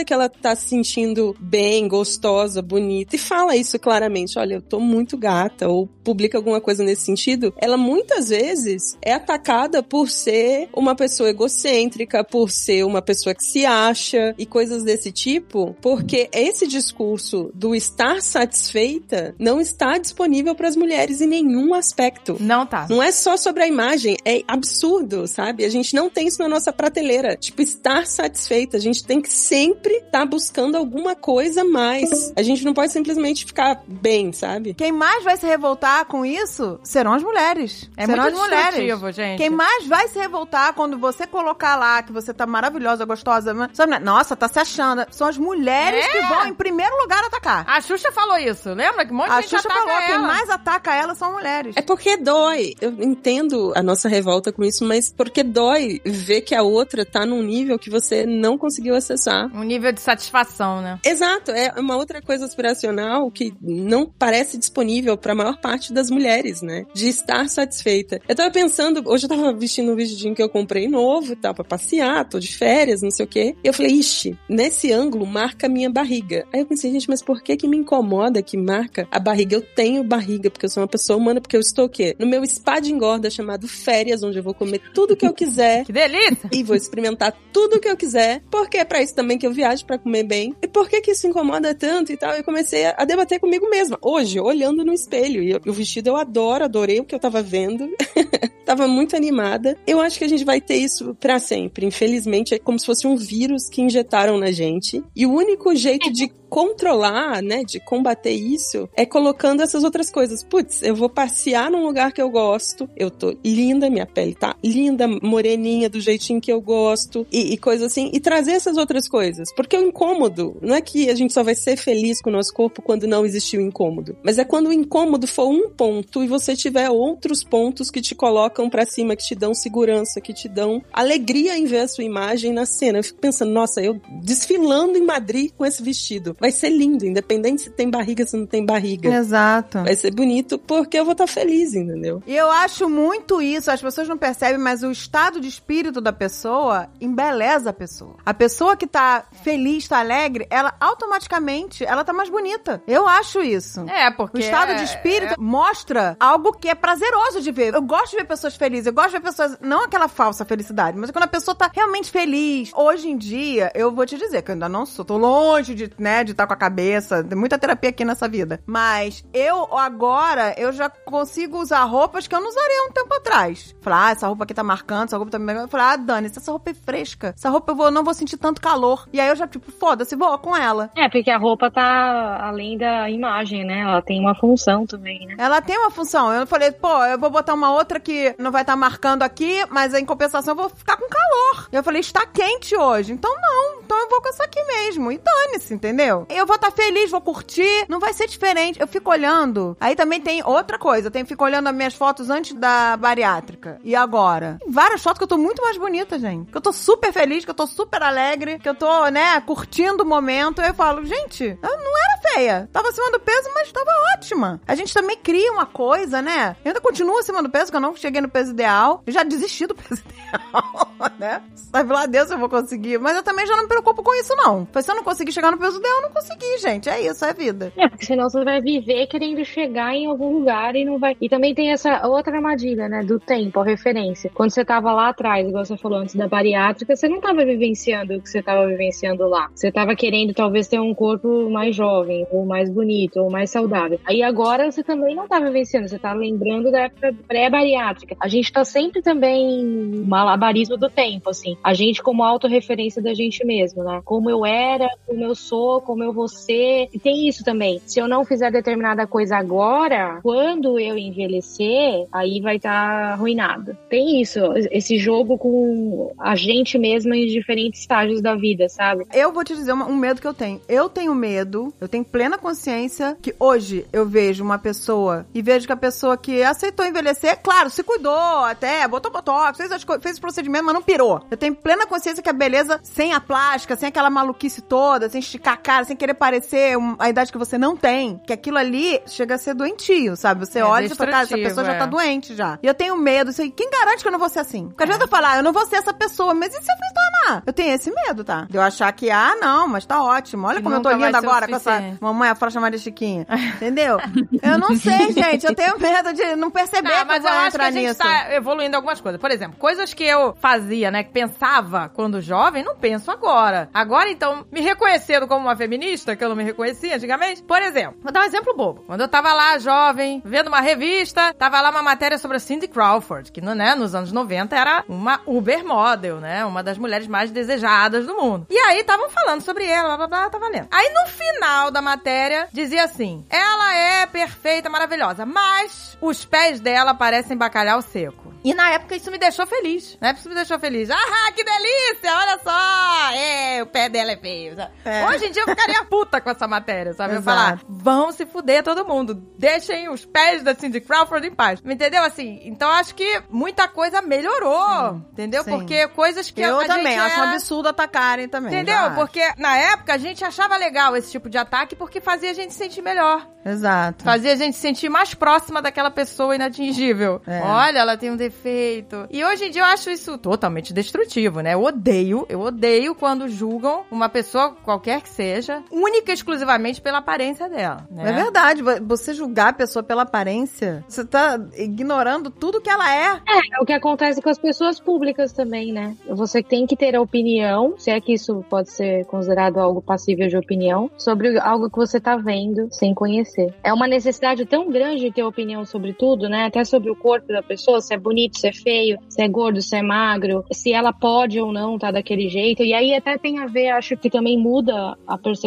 que ela tá se sentindo bem, gostosa, bonita, e fala isso claramente, olha, eu tô muito gata, ou publica alguma coisa nesse sentido, ela muitas vezes é atacada por ser uma pessoa egocêntrica, por ser uma pessoa que se acha e coisas desse tipo, porque esse discurso do estar satisfeita não está disponível para as mulheres em nenhum aspecto. Não tá. Não é só sobre a imagem, é absurdo, sabe? A gente não tem isso na nossa prateleira. Tipo, estar satisfeita. A gente tem que sempre estar buscando alguma coisa a mais. A gente não pode simplesmente ficar bem, sabe? Quem mais vai se revoltar com isso serão as mulheres. É serão muito as mulheres. gente. Quem mais vai se revoltar quando você colocar lá que você tá maravilhosa, gostosa, nossa, tá se achando. São as mulheres É, que vão em primeiro lugar atacar. A Xuxa falou isso, lembra? Que um monte de A gente Xuxa ataca falou, quem ela. mais ataca ela são mulheres. É porque dói. Eu entendo a nossa revolta com isso, mas porque dói ver que a outra tá num nível que você não conseguiu acessar. Um nível de satisfação, né? Exato, é uma outra coisa aspiracional que não parece disponível pra maior parte das mulheres, né? De estar satisfeita. Eu tava pensando, hoje eu tava vestindo um vestidinho que eu comprei novo e tal, pra passear, tô de férias, não sei o quê. E eu falei, ixi, nesse ângulo marca a minha barriga. Aí eu pensei, gente, mas por que que me incomoda que marca a barriga? Eu tenho barriga, porque eu sou uma pessoa humana, porque eu estou o quê? No meu spa de engorda chamado férias, onde eu vou comer tudo que eu quiser. Que delícia! e vou experimentar tudo que eu quiser, porque é pra isso também que eu viajo pra comer bem. E por que que isso incomoda tanto e tal? Eu comecei a, debater comigo mesma, hoje, olhando no espelho. E o vestido eu adoro, adorei o que eu tava vendo. tava muito animada. Eu acho que a gente vai ter isso pra sempre. Infelizmente, é como se fosse um vírus que injetaram na gente. E o único jeito de controlar, né, de combater isso, é colocando essas outras coisas. Putz, eu vou passear num lugar que eu gosto, eu tô linda, minha pele tá linda, moreninha, do jeitinho que eu gosto, e, e coisa assim, e trazer essas outras coisas. Porque o incômodo, não é que a gente só vai ser feliz com o nosso corpo quando não existiu incômodo, mas é quando o incômodo for um ponto e você tiver outros pontos que te colocam pra cima, que te dão segurança, que te dão alegria em ver a sua imagem na cena. Eu fico pensando, nossa, eu desfilando em Madrid com esse vestido. Vai ser lindo, independente se tem barriga, se não tem barriga. Exato. Vai ser bonito porque eu vou estar feliz, entendeu? E eu acho muito isso, as pessoas não percebem, mas o estado de espírito da pessoa embeleza a pessoa. A pessoa que tá feliz, tá alegre, ela automaticamente, ela tá mais bonita. Eu acho isso. É, O porque. estado é- de espírito mostra algo que é prazeroso de ver. Eu gosto de ver pessoas felizes, eu gosto de ver pessoas, não aquela falsa felicidade, mas quando a pessoa tá realmente feliz. Hoje em dia, eu vou te dizer que eu ainda não sou, tô longe de, né, de estar com a cabeça, tem muita terapia aqui nessa vida. Mas eu agora, eu já consigo usar roupas que eu não usaria há um tempo atrás. Falar, ah, essa roupa aqui tá marcando, essa roupa tá me... Eu falar, ah, Dani, se essa roupa é fresca, essa roupa eu vou, não vou sentir tanto calor. E aí eu já, tipo, foda-se, vou com ela. É, porque a roupa tá além da imagem, né? Ela tem uma função também, né? Ela tem uma função. Eu falei, pô, eu vou botar uma outra que não vai estar marcando aqui, mas em compensação eu vou ficar com calor. Eu falei, está quente hoje. Então não. Então eu vou com essa aqui mesmo. E dane-se, entendeu? Eu vou estar feliz, vou curtir. Não vai ser diferente. Eu fico olhando. Aí também tem outra coisa. Eu tenho, fico olhando as minhas fotos antes da bariátrica. E agora? Tem várias fotos que eu tô muito mais bonita, gente. Que eu tô super feliz, que eu tô super alegre, que eu tô, né, curtindo o momento. Eu falo, gente, eu não era feia. Tava acima do peso, mas tava ótima. A gente também cria uma coisa, né? Eu ainda continuo acima do peso, que eu não cheguei no peso ideal. Eu já desisti do peso ideal, né? Sabe lá Deus eu vou conseguir. Mas eu também já não me preocupo com isso, não. Se eu não conseguir chegar no peso ideal, eu não consegui, gente. É isso, é vida. É, porque senão você vai viver querendo chegar em algum lugar e não vai. E também tem essa outra armadilha, né? Do tempo, a referência. Quando você tava lá atrás, igual você falou antes da bariátrica, você não tava vivenciando o que você tava vivenciando lá. Você tava querendo talvez ter um corpo mais jovem, ou mais bonito, ou mais saudável. Aí agora você também não tá vivenciando, você tá lembrando da época pré-bariátrica. A gente tá sempre também malabarismo do tempo, assim. A gente como autorreferência da gente mesmo, né? Como eu era, como eu sou, como eu vou ser. Tem isso também. Se eu não fizer determinada coisa agora, quando eu envelhecer, aí vai estar tá arruinado. Tem isso, esse jogo com a gente mesma em diferentes estágios da vida, sabe? Eu vou te dizer um medo que eu tenho. Eu tenho medo, eu tenho plena consciência que hoje eu vejo uma pessoa e vejo que a pessoa que aceitou envelhecer, claro, se cuidou até, botou botox, fez, as fez o procedimento, mas não pirou. Eu tenho plena consciência que a beleza sem a plástica, sem aquela maluquice toda, sem esticar a cara, sem querer parecer a idade que você não tem, que aquilo ali chega a ser doentio, sabe? Você É olha e você fala, cara, essa pessoa já é. tá doente já. E eu tenho medo, aí, quem garante que eu não vou ser assim? Porque às vezes eu falo, ah, eu não vou ser essa pessoa, mas e se eu me tornar? Eu tenho esse medo, tá? De eu achar que, ah, não, mas tá ótimo. Olha Que como eu tô linda agora com essa mamãe afro chamada Chiquinha. Entendeu? Eu não sei, gente. Eu tenho medo de não perceber Não, que mas eu acho que a gente nisso. tá evoluindo algumas coisas. Por exemplo, coisas que eu fazia, né, que pensava quando jovem, não penso agora. Agora, então, me reconhecendo como uma feminista, que eu não me reconhecia antigamente. Por exemplo, vou dar um exemplo bobo. Quando eu tava lá, jovem, vendo uma revista, tava lá uma matéria sobre a Cindy Crawford, que, né, nos anos 90 era uma Uber model, né, uma das mulheres mais desejadas do mundo. E aí, estavam falando sobre ela, blá, blá, blá, tava lendo. Aí, no final da matéria, dizia assim, ela é perfeita, maravilhosa, mas os pés dela parecem bacalhau seco. E na época isso me deixou feliz. Na época isso me deixou feliz. Ah, que delícia! Olha só! É, o pé dela é feio. É. Hoje em dia eu ficaria puta com essa matéria, sabe? Eu Exato. falar, vão se fuder todo mundo. Deixem os pés da Cindy Crawford em paz. Entendeu? Assim, então acho que muita coisa melhorou. entendeu? sim. Porque coisas que Eu a também, gente acho um era- absurdo atacarem também. Entendeu? Porque na época a gente achava legal esse tipo de ataque porque fazia a gente se sentir melhor. Exato. Fazia a gente se sentir mais próxima daquela pessoa inatingível. É. Olha, ela tem um defeito. E hoje em dia eu acho isso totalmente destrutivo, né? Eu odeio, eu odeio quando julgam uma pessoa, qualquer que seja, única e exclusivamente pela aparência dela. Né? É verdade, vo- você julgar a pessoa pela aparência, você tá ignorando tudo que ela é. É, é o que acontece com as pessoas públicas também, né? Você tem que ter a opinião, se é que isso pode ser considerado algo passível de opinião, sobre algo que você tá vendo sem conhecer. É uma necessidade tão grande de ter opinião sobre tudo, né? Até sobre o corpo da pessoa, se é bonito, se é feio, se é gordo, se é magro, se ela pode ou não tá daquele jeito. E aí até tem a ver, acho que também muda a percepção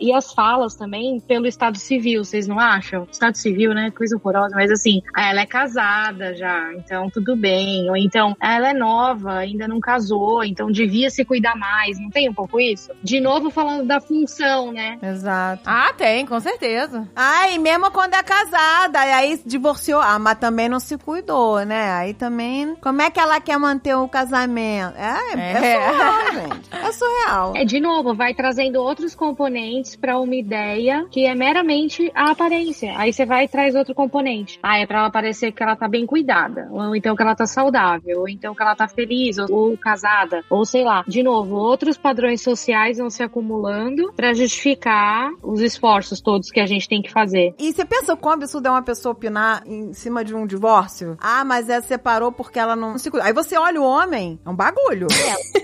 e as falas também pelo estado civil, vocês não acham? Estado civil, né? Coisa horrorosa, mas assim, ela é casada já, então tudo bem. Ou então, ela é nova, ainda não casou, então devia se cuidar mais. Não tem um pouco isso? De novo falando da função, né? Exato. Ah, tem, com certeza. Ah, e mesmo quando é casada, e aí divorciou, ah, mas também não se cuidou, né? Aí também, como é que ela quer manter o casamento? É, é, É. surreal, gente. É surreal. É, de novo, vai trazendo outros componentes pra uma ideia que é meramente a aparência. Aí você vai e traz outro componente. Ah, é pra ela parecer que ela tá bem cuidada. Ou então que ela tá saudável. Ou então que ela tá feliz. Ou, ou casada. Ou sei lá. De novo, outros padrões sociais vão se acumulando pra justificar os esforços todos que a gente tem que fazer. E você pensa o quão absurdo é uma pessoa opinar em cima de um divórcio? Ah, mas ela separou porque ela não se cuidou. Aí você olha o homem, é um bagulho.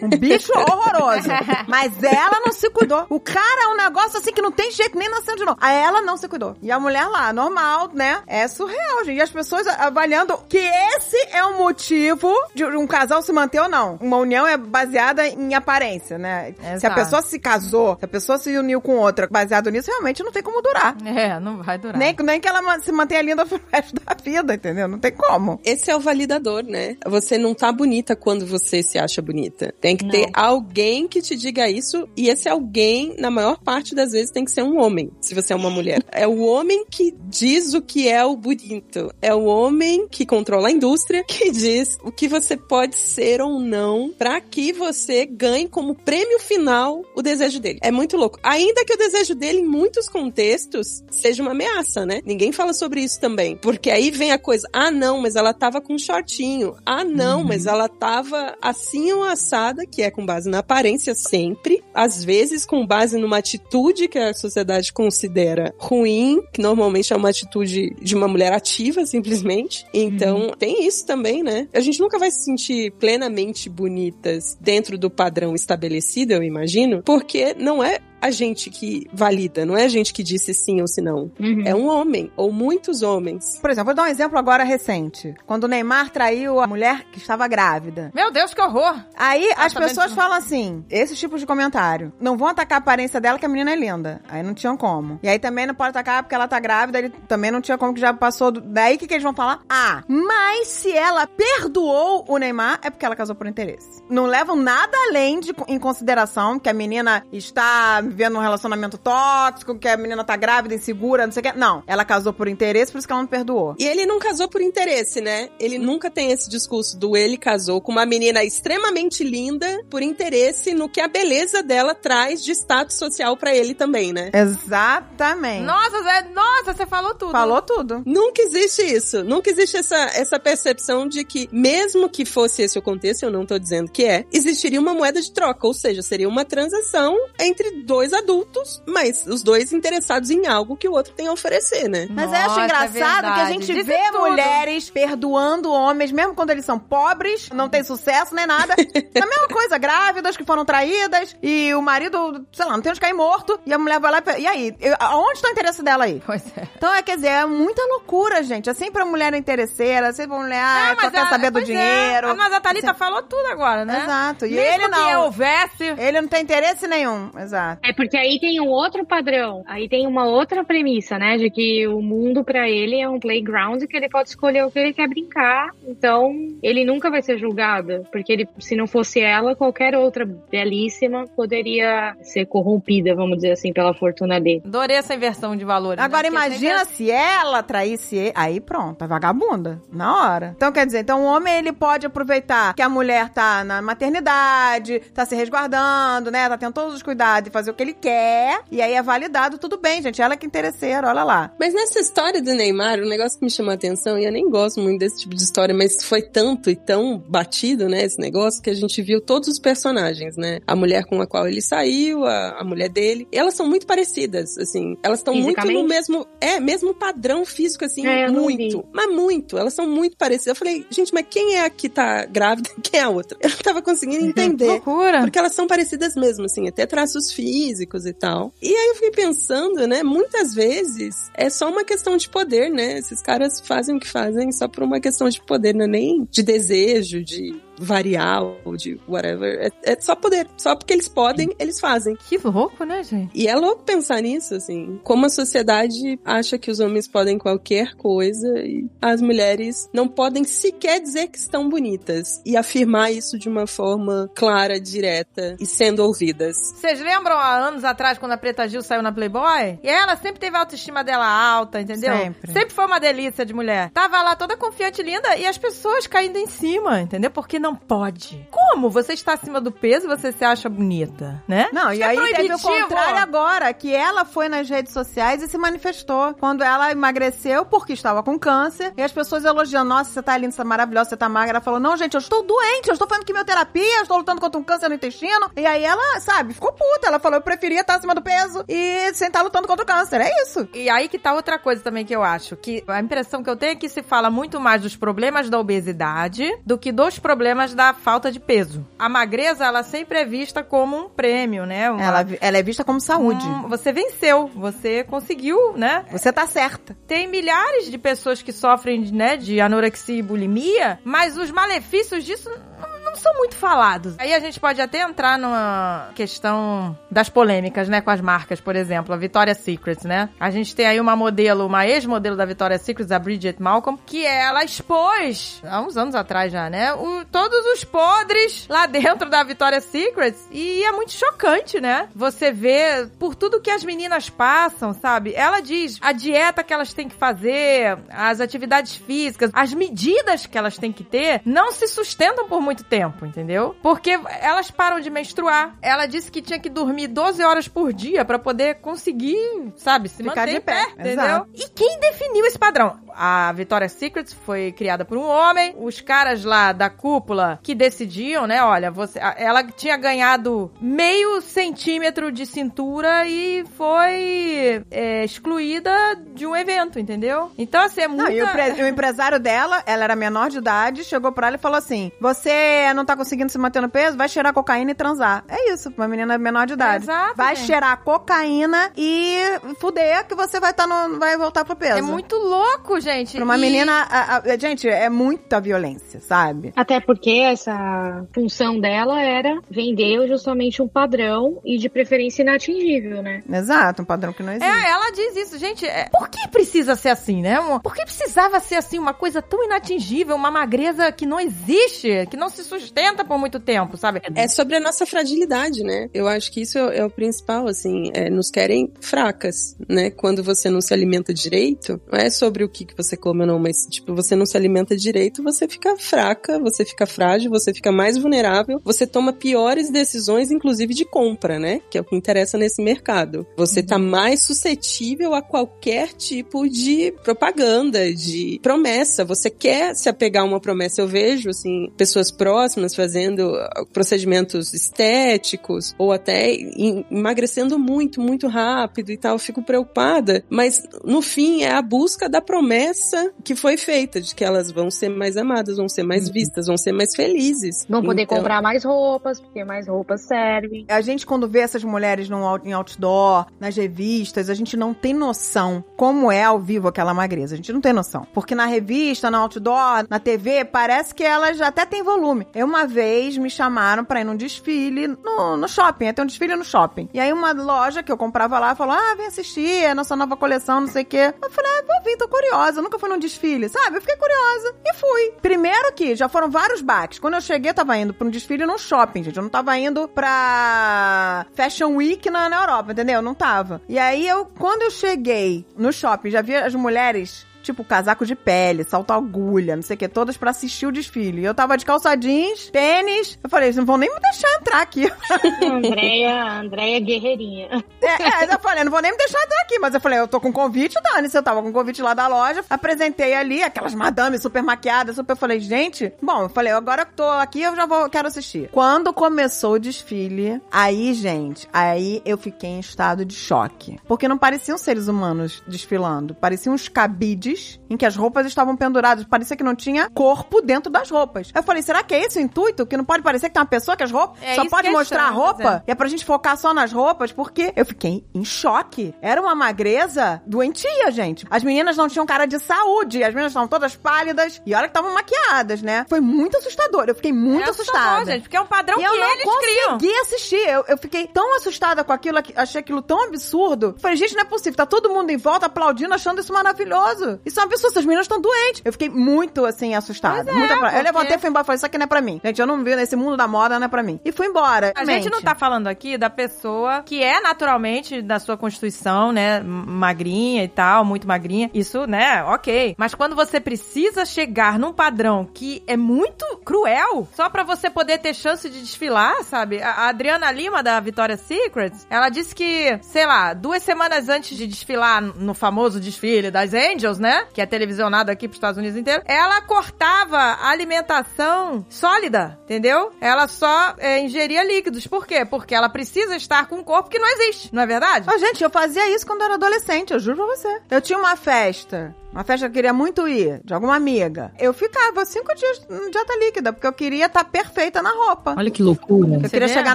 Um bicho horroroso. Mas ela não se cuidou. O cara é um negócio assim que não tem jeito nem nascendo de novo. Aí ela não se cuidou. E a mulher lá, normal, né? É surreal, gente. E as pessoas avaliando que esse é o motivo de um casal se manter ou não. Uma união é baseada em aparência, né? Se a Exato. pessoa se casou, se a pessoa se uniu com outra baseado nisso, realmente não tem como durar. É, não vai durar. Nem, nem que ela se mantenha linda pro resto da vida, entendeu? Não tem como. Esse é o validador, né? Você não tá bonita quando você se acha bonita. Tem que Não. ter alguém que te diga isso, e esse alguém, na maior parte das vezes, tem que ser um homem, se você é uma mulher. É o homem que diz o que é o bonito. É o homem que controla a indústria, que diz o que você pode ser ou não, pra que você ganhe como prêmio final o desejo dele. É muito louco. Ainda que o desejo dele, em muitos contextos, seja uma ameaça, né? Ninguém fala sobre isso também. Porque aí vem a coisa, ah não, mas ela tava com um shortinho. Ah não, mas ela tava assim ou assada, que é com base na aparência sempre. Às vezes com base numa atitude que a sociedade considera ruim, que normalmente é uma atitude de uma mulher ativa, simplesmente. Então, tem isso também, né? A gente nunca vai se sentir plenamente bonitas dentro do padrão estabelecido, eu imagino, porque não é a gente que valida, não é a gente que disse sim ou se não. Uhum. É um homem, ou muitos homens. Por exemplo, vou dar um exemplo agora recente. Quando o Neymar traiu a mulher que estava grávida. Meu Deus, que horror! Aí as também pessoas não. falam assim, esses tipos de comentário. Não vão atacar a aparência dela, que a menina é linda. Aí não tinham como. E aí também não pode atacar porque ela tá grávida, ele também não tinha como que já passou. Do... Daí o que, que eles vão falar? Ah, mas se ela perdoou o Neymar, é porque ela casou por interesse. Não levam nada além de em consideração que a menina está vivendo um relacionamento tóxico, que a menina tá grávida, insegura, não sei o que. Não, ela casou por interesse, por isso que ela não perdoou. E ele não casou por interesse, né? Ele nunca tem esse discurso do ele casou com uma menina extremamente linda por interesse no que a beleza dela traz de status social pra ele também, né? Exatamente. Nossa, Zé, nossa, você falou tudo. Falou tudo. Nunca existe isso. Nunca existe essa, essa percepção de que, mesmo que fosse esse o contexto, eu não tô dizendo que é, existiria uma moeda de troca. Ou seja, seria uma transação entre dois adultos, mas os dois interessados em algo que o outro tem a oferecer, né? Mas Nossa, eu acho é engraçado que a gente Dizem vê tudo. mulheres perdoando homens, mesmo quando eles são pobres, não tem sucesso nem nada. é a mesma coisa, grávidas que foram traídas e o marido, sei lá, não tem onde cair morto e a mulher vai lá e... E aí? Eu- aonde tá o interesse dela aí? Pois é. Então, é, quer dizer, é muita loucura, gente. É sempre a mulher interesseira, é sempre a mulher, ah, É, só quer a- saber do é. dinheiro. Mas a Thalita falou tudo agora, né? Exato. E Mesmo ele que não. houvesse... Ele não tem interesse nenhum. Exato. É É porque aí tem um outro padrão, aí tem uma outra premissa, né, de que o mundo pra ele é um playground que ele pode escolher o que ele quer brincar, então ele nunca vai ser julgado, porque ele, se não fosse ela, qualquer outra belíssima poderia ser corrompida, vamos dizer assim, pela fortuna dele. Adorei essa inversão de valores. né? Agora Porque imagina se ela traísse ele. Aí pronto, é vagabunda. Na hora. Então quer dizer, então o homem ele pode aproveitar que a mulher tá na maternidade, tá se resguardando, né? Tá tendo todos os cuidados e fazer o que ele quer. E aí é validado, tudo bem, gente. Ela que é interesseira, olha lá. Mas nessa história do Neymar, o negócio que me chamou a atenção, e eu nem gosto muito desse tipo de história, mas foi tanto e tão batido, né, esse negócio, que a gente viu todos os personagens, né? A mulher com a qual ele saiu, a, a mulher dele. Elas são muito parecidas, assim. Elas estão muito no mesmo. É, mesmo padrão físico, assim, É, muito. Mas muito. Elas são muito parecidas. Eu falei, gente, mas quem é a que tá grávida quem é a outra? Eu não tava conseguindo entender. Loucura. Porque elas são parecidas mesmo, assim, até traços físicos e tal. E aí eu fiquei pensando, né, muitas vezes é só uma questão de poder, né? Esses caras fazem o que fazem só por uma questão de poder, não é nem de desejo, de variar ou de whatever. É, é só poder. Só porque eles podem, eles fazem. Que louco, né, gente? E é louco pensar nisso, assim. Como a sociedade acha que os homens podem qualquer coisa e as mulheres não podem sequer dizer que estão bonitas. E afirmar isso de uma forma clara, direta e sendo ouvidas. Vocês lembram há anos atrás, quando a Preta Gil saiu na Playboy? E ela sempre teve a autoestima dela alta, entendeu? Sempre. Sempre foi uma delícia de mulher. Tava lá toda confiante, linda, e as pessoas caindo em cima, entendeu? Porque não pode. Como? Você está acima do peso e você se acha bonita, né? Não, Isso e é aí teve o proibitivo. contrário agora, que ela foi nas redes sociais e se manifestou. Quando ela emagreceu porque estava com câncer, e as pessoas elogiando, nossa, você tá linda, você tá maravilhosa, você tá magra. Ela falou, não, gente, eu estou doente, eu estou fazendo quimioterapia, eu estou lutando contra um câncer no intestino. E aí ela, sabe, ficou puta. Ela falou, eu preferia estar acima do peso e sem estar lutando contra o câncer. É isso. E aí que tá outra coisa também que eu acho, que a impressão que eu tenho é que se fala muito mais dos problemas da obesidade do que dos problemas da falta de peso. A magreza, ela sempre é vista como um prêmio, né? Uma- Ela, ela é vista como saúde. um- você venceu, você conseguiu, né? Você tá certa. Tem milhares de pessoas que sofrem, né, de anorexia e bulimia, mas os malefícios disso não, não são muito falados. Aí a gente pode até entrar numa questão das polêmicas, né, com as marcas, por exemplo, a Victoria's Secret, né? A gente tem aí uma modelo, uma ex-modelo da Victoria's Secret, a Bridget Malcolm, que ela expôs, há uns anos atrás já, né, o- todos os podres lá dentro da Victoria's Secret e é muito chocante, né? Você vê por tudo que as meninas passam, sabe? Ela diz a dieta que elas têm que fazer, as atividades físicas, as medidas que elas têm que ter, não se sustentam por muito tempo, entendeu? Porque elas param de menstruar. Ela disse que tinha que dormir 12 horas por dia pra poder conseguir, sabe, se Ficar manter de pé, pé, entendeu? exato. E quem definiu esse padrão? A Victoria's Secret foi criada por um homem. Os caras lá da cúpula que decidiam, né? Olha, você, ela tinha ganhado meio centímetro de cintura e foi é, excluída de um evento, entendeu? Então, assim, é Não, muita... e o, o empresário dela, ela era menor de idade, chegou pra ela e falou assim: Você não tá conseguindo se manter no peso? Vai cheirar cocaína e transar. É isso, uma menina menor de idade. Exato, vai gente. cheirar cocaína e fuder que você vai, tá no, vai voltar pro peso. É muito louco, gente. Pra uma E- menina. a- a- gente, é muita violência, sabe? Até porque essa função dela era vender justamente um padrão e de preferência inatingível, né? Exato, um padrão que não existe. É, ela diz isso, gente. é, por que precisa ser assim, né? Por que precisava ser assim, uma coisa tão inatingível, uma magreza que não existe, que não se sustenta por muito tempo, sabe? É sobre a nossa fragilidade, né? Eu acho que isso é, é o principal, assim, é, nos querem fracas, né? Quando você não se alimenta direito, não é sobre o que, que você come ou não, mas, tipo, você não se alimenta direito, você fica fraca, você fica frágil, você fica mais vulnerável, você toma piores decisões, inclusive de compra, né? Que é o que interessa nesse mercado. Você tá mais suscetível a qualquer tipo de propaganda, de promessa. Você quer se apegar a uma promessa. Eu vejo, assim, pessoas próximas fazendo ah, procedimentos estéticos ou até em- emagrecendo muito, muito rápido e tal. Eu fico preocupada. Mas, no fim, é a busca da promessa que foi feita de que elas vão ser mais amadas, vão ser mais vistas, vão ser mais felizes. Vão poder Então, comprar mais roupas, porque mais roupas servem. A gente, quando vê essas mulheres no, em outdoor, nas revistas, a gente não tem noção como é ao vivo aquela magreza. A gente não tem noção. Porque na revista, no outdoor, na TV, parece que elas até têm volume. Eu, uma vez, me chamaram pra ir num desfile no, no shopping. Ter um desfile no shopping. E aí, uma loja que eu comprava lá falou: Ah, vem assistir, é a nossa nova coleção, não sei o quê. Eu falei: Ah, vou vir, tô curiosa. Eu nunca fui num desfile, sabe? Eu fiquei curiosa. E fui. Primeiro que já foram vários baques. Quando eu cheguei, eu tava indo pra um desfile num shopping, gente. Eu não tava indo pra Fashion Week na, na Europa, entendeu? Eu não tava. E aí, eu, quando eu cheguei no shopping, já vi as mulheres tipo casaco de pele, salto agulha, não sei o que, todas pra assistir o desfile. E eu tava de calça jeans, tênis. Eu falei, eles não vão nem me deixar entrar aqui. Andréia, Andréia Guerreirinha. É, é, eu falei, não vou nem me deixar entrar aqui. Mas eu falei, eu tô com convite, Dani. Eu tava com convite lá da loja. Apresentei ali aquelas madames super maquiadas, super. Eu falei, gente, bom, eu falei, agora que tô aqui, eu já vou, quero assistir. Quando começou o desfile, aí, gente, aí eu fiquei em estado de choque. Porque não pareciam seres humanos desfilando. Pareciam uns cabides em que as roupas estavam penduradas. Parecia que não tinha corpo dentro das roupas. Eu falei, será que é esse o intuito? Que não pode parecer que tem uma pessoa que as roupas É só pode é mostrar a estranho, pois roupa? E é pra gente focar só nas roupas, porque eu fiquei em choque. Era uma magreza doentia, gente. As meninas não tinham cara de saúde, as meninas estavam todas pálidas e olha que estavam maquiadas, né? Foi muito assustador. Eu fiquei muito É assustada. gente, porque é um padrão E eu que não eles criam. consegui assistir. Eu, eu fiquei tão assustada com aquilo, aqui- achei aquilo tão absurdo. Falei, gente, não é possível. Tá todo mundo em volta aplaudindo, achando isso maravilhoso. Isso é uma pessoa, essas meninas estão doentes. Eu fiquei muito, assim, assustada. É, muito apla- Eu porque- levantei e fui embora. Falei, isso aqui não é pra mim. Gente, eu não vi nesse mundo da moda, não é pra mim. E fui embora. A gente não Mente. tá falando aqui da pessoa que é naturalmente da sua constituição, né, magrinha e tal, muito magrinha. Isso, né, ok. Mas quando você precisa chegar num padrão que é muito cruel, só pra você poder ter chance de desfilar, sabe? A Adriana Lima, da Victoria's Secret, ela disse que, sei lá, duas semanas antes de desfilar no famoso desfile das Angels, né, que é televisionado aqui pros Estados Unidos inteiro, ela cortava alimentação sólida, entendeu? Ela só é, ingeria líquidos. Por quê? Porque ela precisa estar com um corpo que não existe, não é verdade? Ô, gente, eu fazia isso quando eu era adolescente, eu juro pra você. Eu tinha uma festa. Uma festa que eu queria muito ir, de alguma amiga. Eu ficava cinco dias em dieta líquida, porque eu queria estar perfeita na roupa. Olha que loucura. Eu Você queria vê? chegar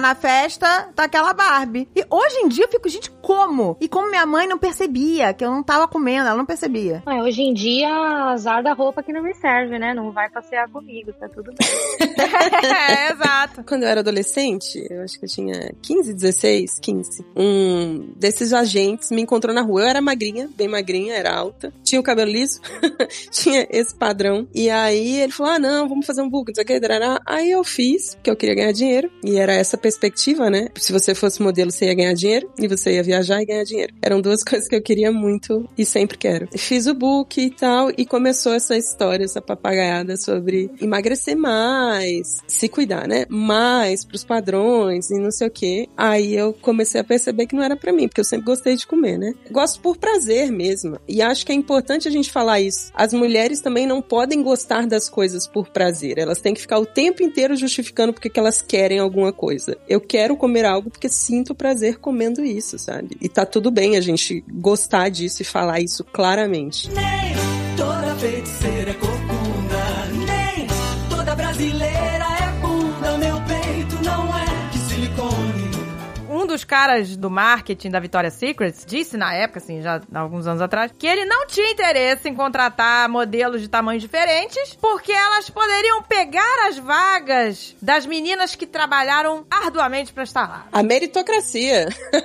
na festa, tá aquela Barbie. E hoje em dia eu fico, gente, como? E como minha mãe não percebia que eu não tava comendo, ela não percebia. Ah, hoje em dia, azar da roupa que não me serve, né? Não vai passear comigo, tá tudo bem. é, exato. Quando eu era adolescente, eu acho que eu tinha 15, 16, 15. Um desses agentes me encontrou na rua. Eu era magrinha, bem magrinha, era alta. Tinha o cabelo liso, tinha esse padrão. E aí ele falou: ah, não, vamos fazer um book, não sei o que. Aí eu fiz, porque eu queria ganhar dinheiro. E era essa perspectiva, né? Se você fosse modelo, você ia ganhar dinheiro. E você ia viajar e ganhar dinheiro. Eram duas coisas que eu queria muito e sempre quero. Fiz o book e tal, e começou essa história, essa papagaiada sobre emagrecer mais, se cuidar, né? Mais pros padrões e não sei o que. Aí eu comecei a perceber que não era pra mim, porque eu sempre gostei de comer, né? Gosto por prazer mesmo. E acho que é importante a gente falar isso. As mulheres também não podem gostar das coisas por prazer. Elas têm que ficar o tempo inteiro justificando porque que elas querem alguma coisa. Eu quero comer algo porque sinto prazer comendo isso, sabe? E tá tudo bem a gente gostar disso e falar isso claramente. Nem toda feiticeira é corcunda, nem toda brasileira é bunda. Meu peito não é de silicone. Um dos caras do marketing da Victoria's Secret disse na época, assim, já há alguns anos atrás, que ele não tinha interesse em contratar modelos de tamanhos diferentes, porque elas poderiam pegar as vagas das meninas que trabalharam arduamente pra estar lá. A meritocracia.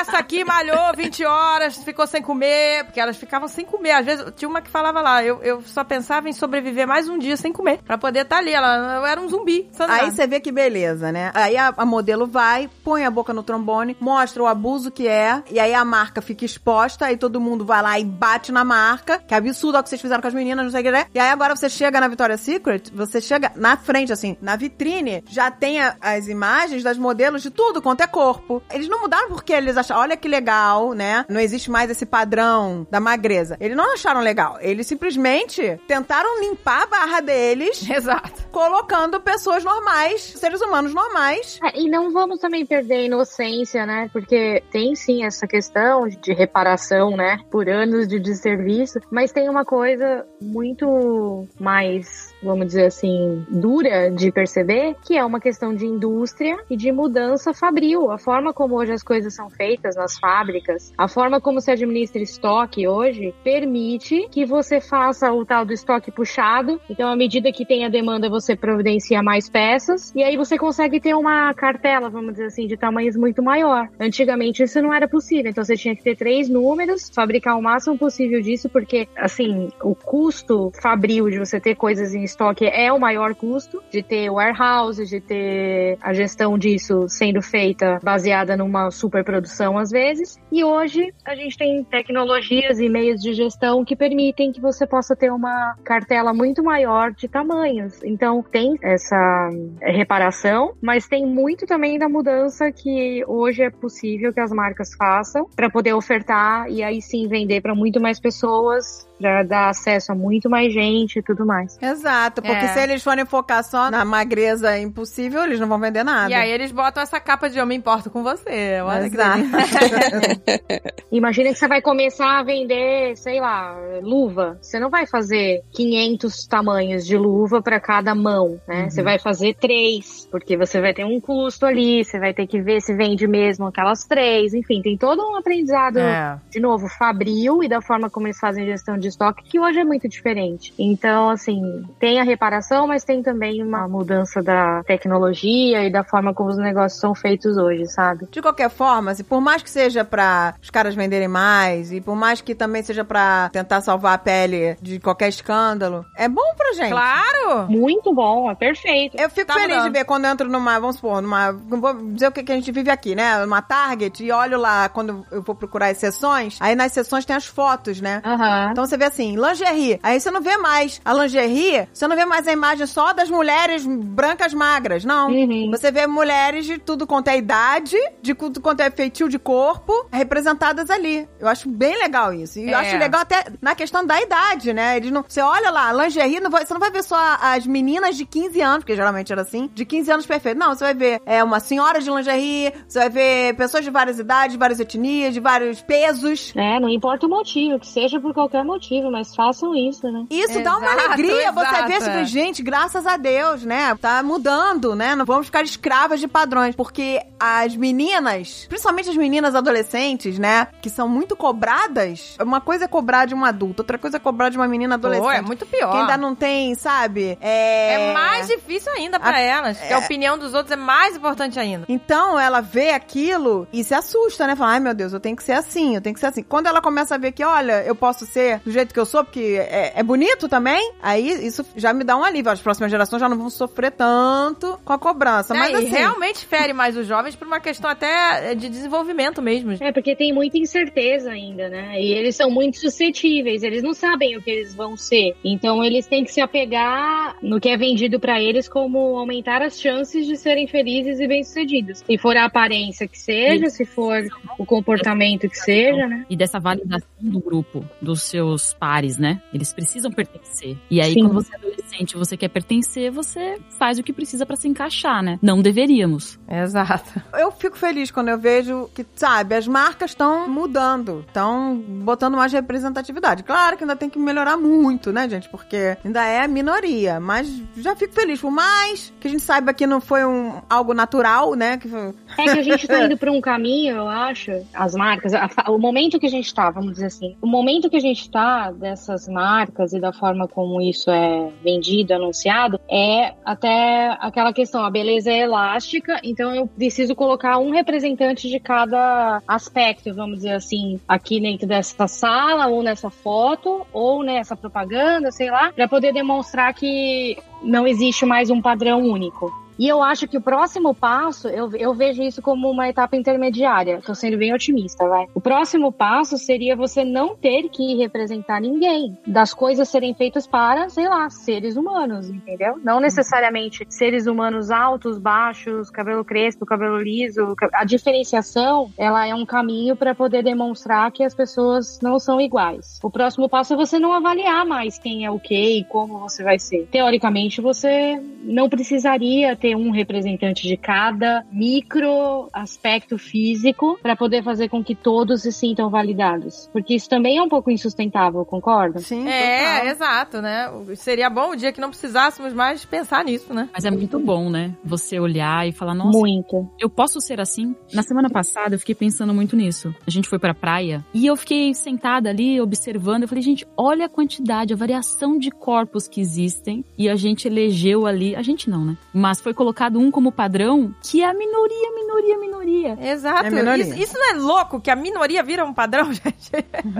Essa aqui malhou 20 horas, ficou sem comer, porque elas ficavam sem comer. Às vezes, tinha uma que falava lá, eu, eu só pensava em sobreviver mais um dia sem comer, pra poder estar ali. Ela eu era um zumbi. Aí você vê que beleza, né? Aí a, a modelo vai, põe a boca no trombone, mostra o abuso que é, e aí a marca fica exposta, aí todo mundo vai lá e bate na marca, que é absurdo o que vocês fizeram com as meninas, não sei o que, né? E aí agora você chega na Victoria's Secret, você chega na frente, assim, na vitrine, já tem a- as imagens das modelos de tudo quanto é corpo. Eles não mudaram porque eles acharam, olha que legal, né? Não existe mais esse padrão da magreza. Eles não acharam legal. Eles simplesmente tentaram limpar a barra deles Exato. colocando pessoas normais, seres humanos normais. Ah, e não vamos também perder inocência, né? Porque tem sim essa questão de reparação, né? Por anos de desserviço, mas tem uma coisa muito mais vamos dizer assim, dura de perceber, que é uma questão de indústria e de mudança fabril. A forma como hoje as coisas são feitas nas fábricas, a forma como se administra estoque hoje, permite que você faça o tal do estoque puxado. Então, à medida que tem a demanda, você providencia mais peças e aí você consegue ter uma cartela, vamos dizer assim, de tamanhos muito maior. Antigamente isso não era possível, então você tinha que ter três números, fabricar o máximo possível disso, porque, assim, o custo fabril de você ter coisas em estoque é o maior custo de ter warehouse, de ter a gestão disso sendo feita baseada numa superprodução às vezes. E hoje a gente tem tecnologias e meios de gestão que permitem que você possa ter uma cartela muito maior de tamanhos. Então tem essa reparação, mas tem muito também da mudança que hoje é possível que as marcas façam para poder ofertar e aí sim vender para muito mais pessoas para dar acesso a muito mais gente e tudo mais. Exato, porque É. se eles forem focar só na magreza impossível, eles não vão vender nada. E aí eles botam essa capa de eu me importo com você. Olha que Exato. Imagina que você vai começar a vender, sei lá, luva. Você não vai fazer 500 tamanhos de luva para cada mão, né? Você vai fazer três, porque você vai ter um custo ali, você vai ter que ver se vende mesmo aquelas três. Enfim, tem todo um aprendizado É. de novo, fabril e da forma como eles fazem gestão de estoque, que hoje é muito diferente. Então, assim, tem a reparação, mas tem também uma mudança da tecnologia e da forma como os negócios são feitos hoje, sabe? De qualquer forma, assim, por mais que seja pra os caras venderem mais e por mais que também seja pra tentar salvar a pele de qualquer escândalo, é bom pra gente. Claro! Muito bom, é perfeito. Eu fico Tá feliz mudando. de ver quando eu entro numa, vamos supor, numa, não vou dizer o que, que a gente vive aqui, né? Numa Target e olho lá quando eu vou procurar as sessões, aí nas sessões tem as fotos, né? Aham. Então você vê assim, lingerie. Aí você não vê mais a lingerie, você não vê mais a imagem só das mulheres brancas magras, não. Uhum. Você vê mulheres de tudo quanto é idade, de tudo quanto é feitio de corpo, representadas ali. Eu acho bem legal isso. E eu É. acho legal até na questão da idade, né? Eles não, você olha lá, lingerie, não vai- você não vai ver só as meninas de 15 anos, porque geralmente era assim, de 15 anos perfeito. Não, você vai ver é, uma senhora de lingerie, você vai ver pessoas de várias idades, de várias etnias, de vários pesos. É, não importa o motivo, que seja por qualquer motivo, mas façam isso, né? Isso dá uma Exato, alegria. Você exato, vê assim, é. gente, graças a Deus, né? Tá mudando, né? Não vamos ficar escravas de padrões. Porque as meninas, principalmente as meninas adolescentes, né? Que são muito cobradas. Uma coisa é cobrar de um adulto, outra coisa é cobrar de uma menina adolescente. Pô, é muito pior. Que ainda não tem, sabe? É, É mais difícil ainda pra A- elas. que a opinião dos outros é mais importante ainda. Então ela vê aquilo e se assusta, né? Fala, ai meu Deus, eu tenho que ser assim, eu tenho que ser assim. Quando ela começa a ver que, olha, eu posso ser do jeito que eu sou, porque é, é bonito também, aí isso já me dá um alívio. As próximas gerações já não vão sofrer tanto com a cobrança. Mas É, e assim. realmente fere mais os jovens por uma questão até de desenvolvimento mesmo. É, porque tem muita incerteza ainda, né? E eles são muito suscetíveis, eles não sabem o que eles vão ser. Então eles têm que se apegar no que é vendido pra eles como aumentar as chances de serem felizes e bem-sucedidos. Se for a aparência que seja, se for o comportamento que seja, né? E dessa validação do grupo, dos seus pares, né? Eles precisam pertencer. E aí, Sim. quando você é adolescente e você quer pertencer, você faz o que precisa pra se encaixar, né? Não deveríamos. Exato. Eu fico feliz quando eu vejo que, sabe, as marcas estão mudando, estão botando mais representatividade. Claro que ainda tem que melhorar muito, né, gente? Porque ainda é a minoria, mas já fico feliz. Por mais que a gente saiba que não foi um, algo natural, né? Que foi- É que a gente tá indo pra um caminho, eu acho, as marcas, a o momento que a gente tá, vamos dizer assim, o momento que a gente tá dessas marcas e da forma como isso é vendido, anunciado, é até aquela questão, a beleza é elástica, então eu preciso colocar um representante de cada aspecto, vamos dizer assim, aqui dentro dessa sala, ou nessa foto, ou nessa propaganda, sei lá, pra poder demonstrar que não existe mais um padrão único. E eu acho que o próximo passo, eu, eu vejo isso como uma etapa intermediária. Tô sendo bem otimista, vai. O próximo passo seria você não ter que representar ninguém. Das coisas serem feitas para, sei lá, seres humanos, entendeu? Não necessariamente seres humanos altos, baixos, cabelo crespo, cabelo liso. A diferenciação, ela é um caminho para poder demonstrar que as pessoas não são iguais. O próximo passo é você não avaliar mais quem é o que e como você vai ser. Teoricamente, você não precisaria ter ter um representante de cada micro aspecto físico para poder fazer com que todos se sintam validados. Porque isso também é um pouco insustentável, concorda? Sim, É, total. exato, né? Seria bom o dia que não precisássemos mais pensar nisso, né? Mas é muito bom, né? Você olhar e falar, nossa, Muito. eu posso ser assim? Na semana passada eu fiquei pensando muito nisso. A gente foi pra praia e eu fiquei sentada ali observando. Eu falei, gente, olha a quantidade, a variação de corpos que existem. E a gente elegeu ali, a gente não, né? Mas foi colocado um como padrão que é a minoria, minoria, minoria. Exato. É minoria. Isso, isso não é louco que a minoria vira um padrão, gente?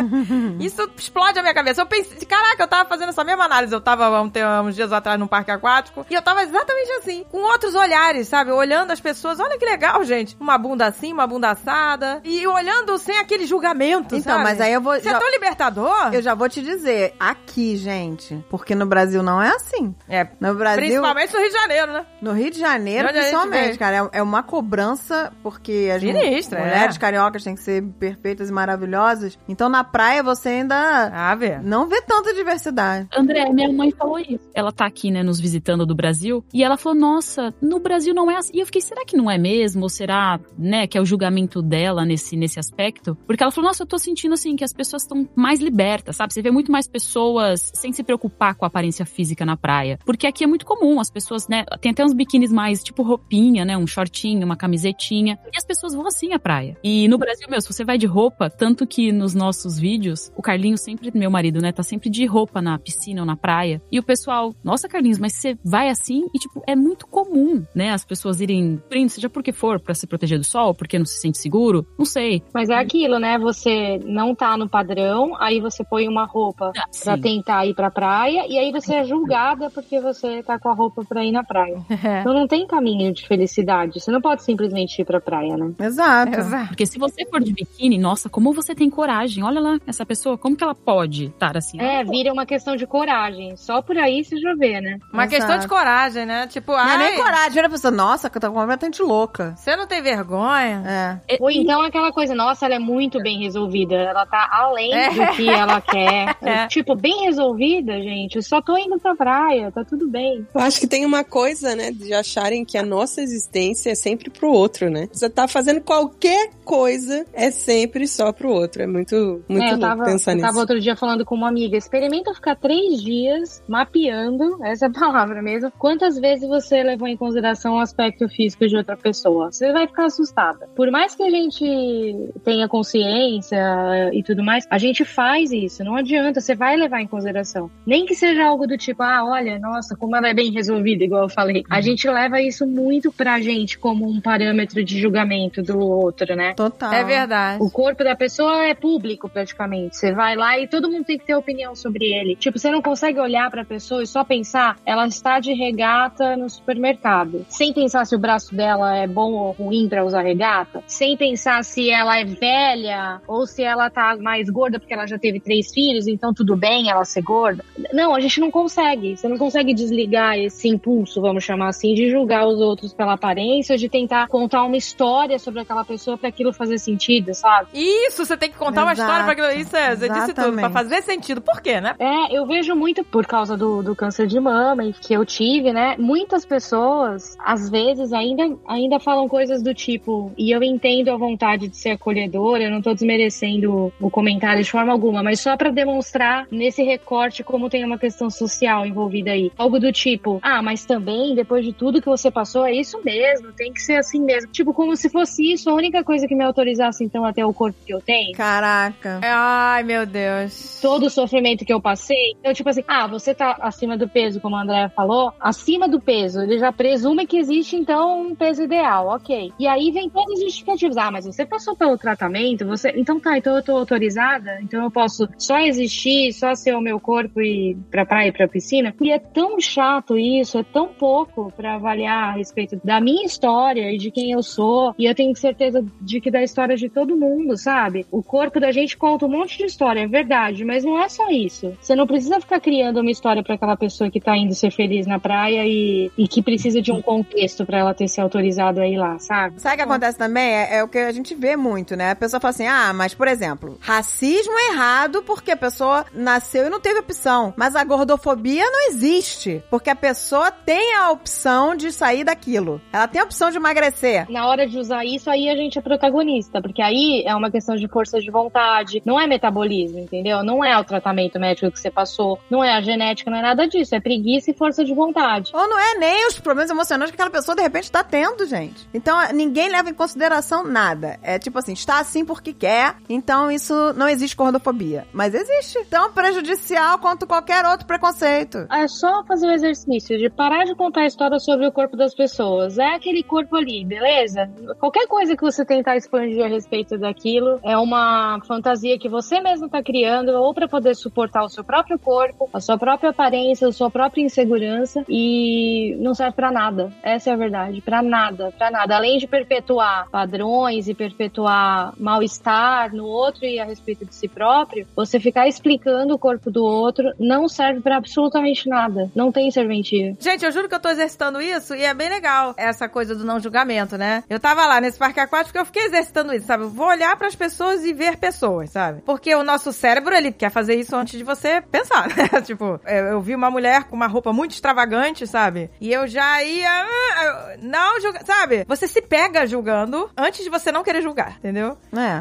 isso explode a minha cabeça. Eu pensei, caraca, eu tava fazendo essa mesma análise. Eu tava há um uns dias atrás num parque aquático e eu tava exatamente assim, com outros olhares, sabe? Olhando as pessoas. Olha que legal, gente. Uma bunda assim, uma bunda assada. E olhando sem aquele julgamento, Então, sabe? mas aí eu vou. Isso é já- tão libertador. Eu já vou te dizer, aqui, gente, porque no Brasil não é assim. É, No Brasil, principalmente no Rio de Janeiro, né? no Rio de Janeiro, Onde a gente principalmente, cara, é, é uma cobrança, porque as Sinistra, mulheres é. cariocas têm que ser perfeitas e maravilhosas. Então, na praia, você ainda Ah, vê. não vê tanta diversidade. André, minha mãe falou isso. Ela tá aqui, né, nos visitando do Brasil, e ela falou, nossa, no Brasil não é assim. E eu fiquei, será que não é mesmo? Ou será, né, que é o julgamento dela nesse, nesse aspecto? Porque ela falou, nossa, eu tô sentindo, assim, que as pessoas estão mais libertas, sabe? Você vê muito mais pessoas sem se preocupar com a aparência física na praia. Porque aqui é muito comum, as pessoas, né, tem até uns biquínis mais, tipo roupinha, né, um shortinho, uma camisetinha, e as pessoas vão assim à praia. E no Brasil, meu, se você vai de roupa, tanto que nos nossos vídeos, o Carlinhos sempre, meu marido, né, tá sempre de roupa na piscina ou na praia. E o pessoal, nossa, Carlinhos, mas você vai assim? E, tipo, é muito comum, né, as pessoas irem, seja porque for, pra se proteger do sol, porque não se sente seguro, não sei. Mas é aquilo, né? Você não tá no padrão, aí você põe uma roupa Ah, pra tentar ir pra praia, e aí você é julgada porque você tá com a roupa pra ir na praia. É. Então não tem caminho de felicidade. Você não pode simplesmente ir pra praia, né? Exato. Exato. Porque se você for de biquíni, nossa, como você tem coragem. Olha lá, essa pessoa, como que ela pode estar assim? É, vira uma questão de coragem. Só por aí você já vê, né? Uma Exato. questão de coragem, né? Tipo, Não é ai, nem coragem, vira a pessoa, nossa, que eu tô completamente louca. você não tem vergonha? É. Ou então aquela coisa, nossa, ela é muito bem resolvida. Ela tá além É. do que ela quer. É. Tipo, bem resolvida, gente. Eu só tô indo pra praia, tá tudo bem. Eu acho que tem uma coisa, né, de acharem que a nossa existência é sempre pro outro, né? Você tá fazendo qualquer coisa, é sempre só pro outro. É muito, muito É, eu louco tava, pensar eu nisso. tava outro dia falando com uma amiga. Experimenta ficar três dias mapeando, essa é a palavra mesmo, quantas vezes você levou em consideração o aspecto físico de outra pessoa. Você vai ficar assustada. Por mais que a gente tenha consciência e tudo mais, a gente faz isso. Não adianta, você vai levar em consideração. Nem que seja algo do tipo, ah, olha, nossa, como ela é bem resolvida, igual eu falei. A gente leva isso muito pra gente como um parâmetro de julgamento do outro, né? Total. É verdade. O corpo da pessoa é público, praticamente. Você vai lá e todo mundo tem que ter opinião sobre ele. Tipo, você não consegue olhar pra pessoa e só pensar, ela está de regata no supermercado. Sem pensar se o braço dela é bom ou ruim pra usar regata. Sem pensar se ela é velha ou se ela tá mais gorda porque ela já teve três filhos, então tudo bem ela ser gorda. Não, a gente não consegue. Você não consegue desligar esse impulso, vamos chamar assim, de julgar os outros pela aparência, de tentar contar uma história sobre aquela pessoa pra aquilo fazer sentido, sabe? Isso, você tem que contar uma Exato. história pra aquilo. Isso é, você disse tudo, Exatamente. pra fazer sentido. Por quê, né? É, eu vejo muito por causa do, do câncer de mama e que eu tive, né? Muitas pessoas, às vezes, ainda, ainda falam coisas do tipo, e eu entendo a vontade de ser acolhedora, eu não tô desmerecendo o comentário de forma alguma, mas só pra demonstrar nesse recorte como tem uma questão social envolvida aí. Algo do tipo, ah, mas também, depois de tudo que você passou, é isso mesmo, tem que ser assim mesmo. Tipo, como se fosse isso a única coisa que me autorizasse, então, até o corpo que eu tenho Caraca. Ai, meu Deus. todo o sofrimento que eu passei. Então, tipo assim, ah, você tá acima do peso, como a Andrea falou, acima do peso. Ele já presume que existe, então, um peso ideal, ok. E aí vem todas as justificativas. Ah, mas você passou pelo tratamento, você. Então tá, então eu tô autorizada, então eu posso só existir, só ser o meu corpo e ir pra praia e pra piscina. E é tão chato isso, é tão pouco pra avaliar a respeito da minha história e de quem eu sou. E eu tenho certeza de que da história de todo mundo, sabe? O corpo da gente conta um monte de história, é verdade, mas não é só isso. Você não precisa ficar criando uma história pra aquela pessoa que tá indo ser feliz na praia e, e que precisa de um contexto pra ela ter se autorizado a ir lá, sabe? Sabe o que acontece também? É, é o que a gente vê muito, né? A pessoa fala assim: ah, mas por exemplo, racismo é errado porque a pessoa nasceu e não teve opção. Mas a gordofobia não existe. Porque a pessoa tem a opção opção de sair daquilo. Ela tem a opção de emagrecer. Na hora de usar isso, aí a gente é protagonista, porque aí é uma questão de força de vontade, não é metabolismo, entendeu? Não é o tratamento médico que você passou, não é a genética, não é nada disso, é preguiça e força de vontade. Ou não é nem os problemas emocionais que aquela pessoa de repente tá tendo, gente. Então ninguém leva em consideração nada. É tipo assim, está assim porque quer, então isso não existe gordofobia. Mas existe. Tão prejudicial quanto qualquer outro preconceito. É só fazer o exercício de parar de contar a história sobre o corpo das pessoas. É aquele corpo ali, beleza? Qualquer coisa que você tentar expandir a respeito daquilo é uma fantasia que você mesmo tá criando ou para poder suportar o seu próprio corpo, a sua própria aparência, a sua própria insegurança e não serve para nada. Essa é a verdade, para nada, para nada. Além de perpetuar padrões e perpetuar mal-estar no outro e a respeito de si próprio, você ficar explicando o corpo do outro não serve para absolutamente nada. Não tem serventia. Gente, eu juro que eu tô exercitando isso e é bem legal essa coisa do não julgamento, né? Eu tava lá nesse parque aquático porque eu fiquei exercitando isso, sabe? Eu vou olhar para as pessoas e ver pessoas, sabe? Porque o nosso cérebro, ele quer fazer isso antes de você pensar, né? tipo, eu, vi uma mulher com uma roupa muito extravagante, sabe? E eu já ia. ah, Não julgar, sabe? Você se pega julgando antes de você não querer julgar, entendeu?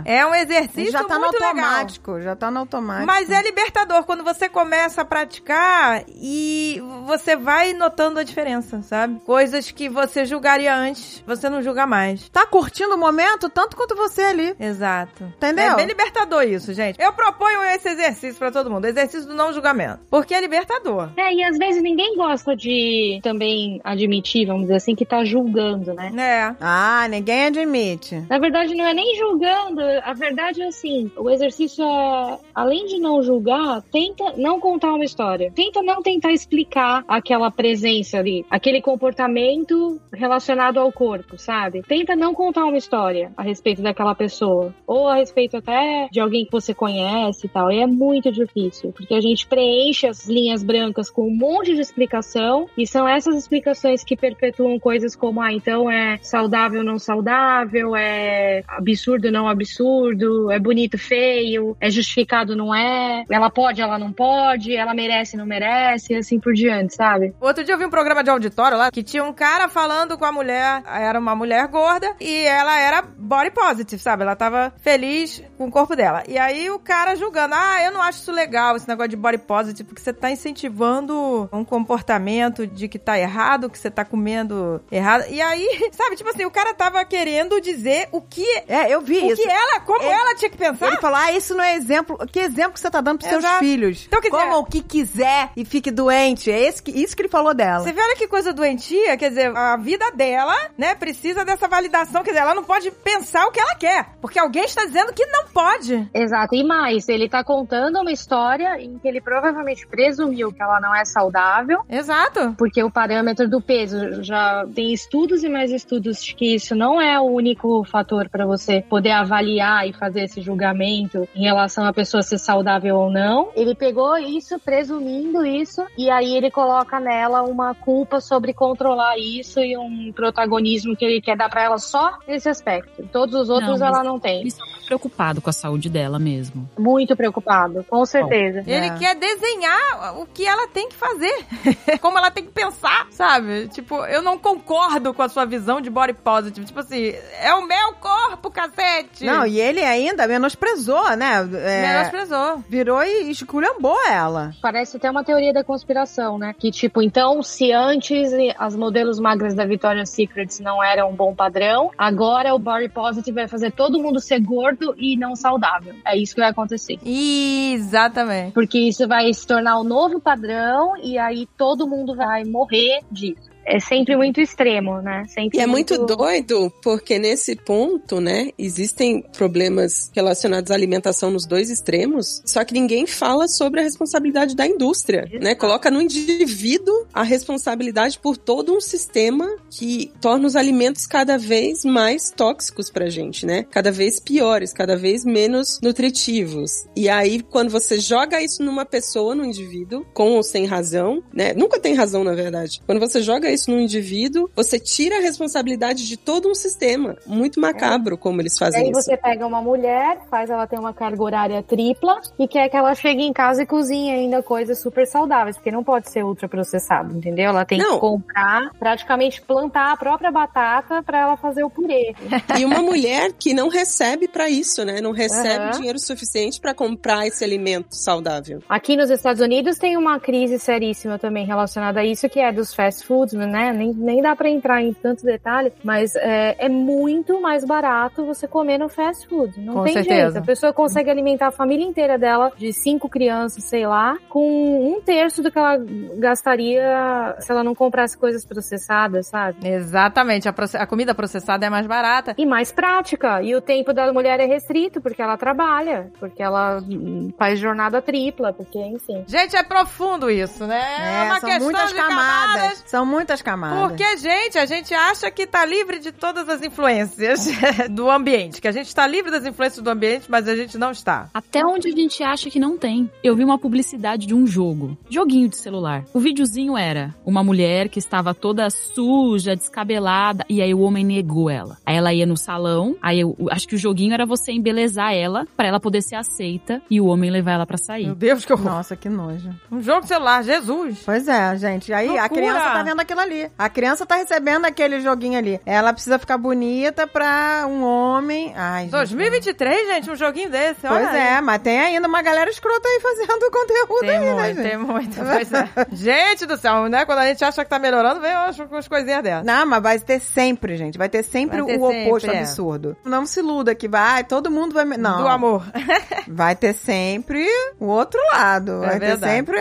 É. É um exercício já tá no muito legal. automático, já tá no automático. Mas é libertador quando você começa a praticar e você vai notando a diferença, sabe? Coisas que você julgaria antes, você não julga mais. Tá curtindo o momento tanto quanto você ali. Exato. Entendeu? É bem libertador isso, gente. Eu proponho esse exercício pra todo mundo, exercício do não julgamento, porque é libertador. É, e às vezes ninguém gosta de também admitir, vamos dizer assim, que tá julgando, né? É. Ah, ninguém admite. Na verdade, não é nem julgando. A verdade é assim: o exercício é, além de não julgar, tenta não contar uma história. Tenta não tentar explicar aquela presença ali, aquele comportamento relacionado ao corpo, sabe? Tenta não contar uma história a respeito daquela pessoa. Ou a respeito até de alguém que você conhece e tal. E é muito difícil, porque a gente preenche as linhas brancas com um monte de explicação, e são essas explicações que perpetuam coisas como, ah, então é saudável, não saudável, é absurdo, não absurdo, é bonito, feio, é justificado, não é, ela pode, ela não pode, ela merece, não merece, e assim por diante, sabe? Outro dia eu vi um programa de auditório lá que tinha um cara falando com a mulher, era uma mulher gorda e ela era body positive, sabe? Ela tava feliz com o corpo dela. E aí o cara julgando, ah, eu não acho isso legal, esse negócio de body positive, porque você tá incentivando um comportamento de que tá errado, que você tá comendo errado. E aí, sabe, tipo assim, o cara tava querendo dizer o que, É, eu vi o isso. que ela, como Ele- ela tinha que pensar. Ele falou, ah, isso não é exemplo. Que exemplo que você tá dando pros seus Exato. filhos? Então, quer dizer- Como o que quiser e fique doente. É esse que- isso que ele falou dela. Você vê, olha que coisa doentia, quer dizer, a vida dela, né, precisa dessa validação, quer dizer, ela não pode pensar o que ela quer, porque alguém está dizendo que não pode. Exato, e mais, ele tá contando uma história em que ele provavelmente presumiu que ela não é saudável, Exato. porque o parâmetro do peso já tem estudos e mais estudos de que isso não é o único fator para você poder avaliar e fazer esse julgamento em relação a pessoa ser saudável ou não. Ele pegou isso, presumindo isso, e aí ele coloca nela uma culpa sobre controlar isso e um protagonismo que ele quer dar para ela só nesse aspecto. Todos os outros Não, ela não tem. Ele só tá preocupado com a saúde dela mesmo. Muito preocupado, com certeza. Ele É. quer desenhar o que ela tem que fazer, como ela tem que pensar, sabe? Tipo, eu não concordo com a sua visão de body positive. Tipo assim, é o meu corpo, cacete. Não, e ele ainda menosprezou, né? É, Menosprezou. virou e esculhambou ela. Parece até uma teoria da conspiração, né? Que, tipo, então, se antes as modelos magras da Victoria's Secret não eram um bom padrão, agora o body positive vai fazer todo mundo ser gordo e não saudável. É isso que vai acontecer. Exatamente. Porque isso vai se tornar o novo padrão e aí todo mundo vai morrer disso. É sempre muito extremo, né? Sempre E é muito doido, porque nesse ponto, né, existem problemas relacionados à alimentação nos dois extremos, só que ninguém fala sobre a responsabilidade da indústria, né? Coloca no indivíduo a responsabilidade por todo um sistema que torna os alimentos cada vez mais tóxicos pra gente, né? Cada vez piores, cada vez menos nutritivos. E aí, quando você joga isso numa pessoa, no indivíduo, com ou sem razão, né? Nunca tem razão, na verdade. Quando você joga isso no indivíduo, você tira a responsabilidade de todo um sistema. Muito macabro como eles fazem aí isso. você pega uma mulher, faz ela ter uma carga horária tripla e quer que ela chegue em casa e cozinhe ainda coisas super saudáveis, porque não pode ser ultraprocessado, entendeu? Ela tem Não. que comprar, praticamente plantar a própria batata pra ela fazer o purê. E uma mulher que não recebe pra isso, né? Não recebe Aham. dinheiro suficiente pra comprar esse alimento saudável. Aqui nos Estados Unidos tem uma crise seríssima também relacionada a isso, que é dos fast foods, né? Nem, nem dá pra entrar em tanto detalhe, mas é, é muito mais barato você comer no fast food. Não Com tem certeza. jeito. A pessoa consegue alimentar a família inteira dela, de cinco crianças, sei lá, com um terço do que ela gastaria se ela não comprasse coisas processadas, sabe? Exatamente. A, a comida processada é mais barata. E mais prática. E o tempo da mulher é restrito, porque ela trabalha, porque ela hum, faz jornada tripla, porque, enfim. Gente, é profundo isso, né? É, uma são questão muitas de camadas. camadas. São muitas camadas. Porque, gente, a gente acha que tá livre de todas as influências do ambiente. Que a gente tá livre das influências do ambiente, mas a gente não está. Até onde a gente acha que não tem. Eu vi uma publicidade de um jogo. Joguinho de celular. O videozinho era uma mulher que estava toda suja, descabelada, e aí o homem negou ela. Aí ela ia no salão, aí eu acho que o joguinho era você embelezar ela, pra ela poder ser aceita, e o homem levar ela pra sair. Meu Deus, que horror. Nossa, que nojo. Um jogo de celular, Jesus. Pois é, gente. Aí a criança tá vendo aquilo ali. A criança tá recebendo aquele joguinho ali. Ela precisa ficar bonita pra um homem. Ai, gente. 2023, gente, um joguinho desse, olha Pois aí. é, mas tem ainda uma galera escrota aí fazendo conteúdo Tem aí, né, muito, gente? tem muito. Pois é. Gente do céu, né? Quando a gente acha que tá melhorando, vem umas, umas coisinhas dessas. Não, mas vai ter sempre, gente. Vai ter sempre Vai ter o sempre, oposto é. absurdo. Não se iluda que vai, todo mundo vai. Não. Do amor. Vai ter sempre o outro lado. É vai ter verdade. sempre.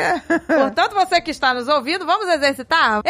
Portanto, você que está nos ouvindo, vamos exercitar?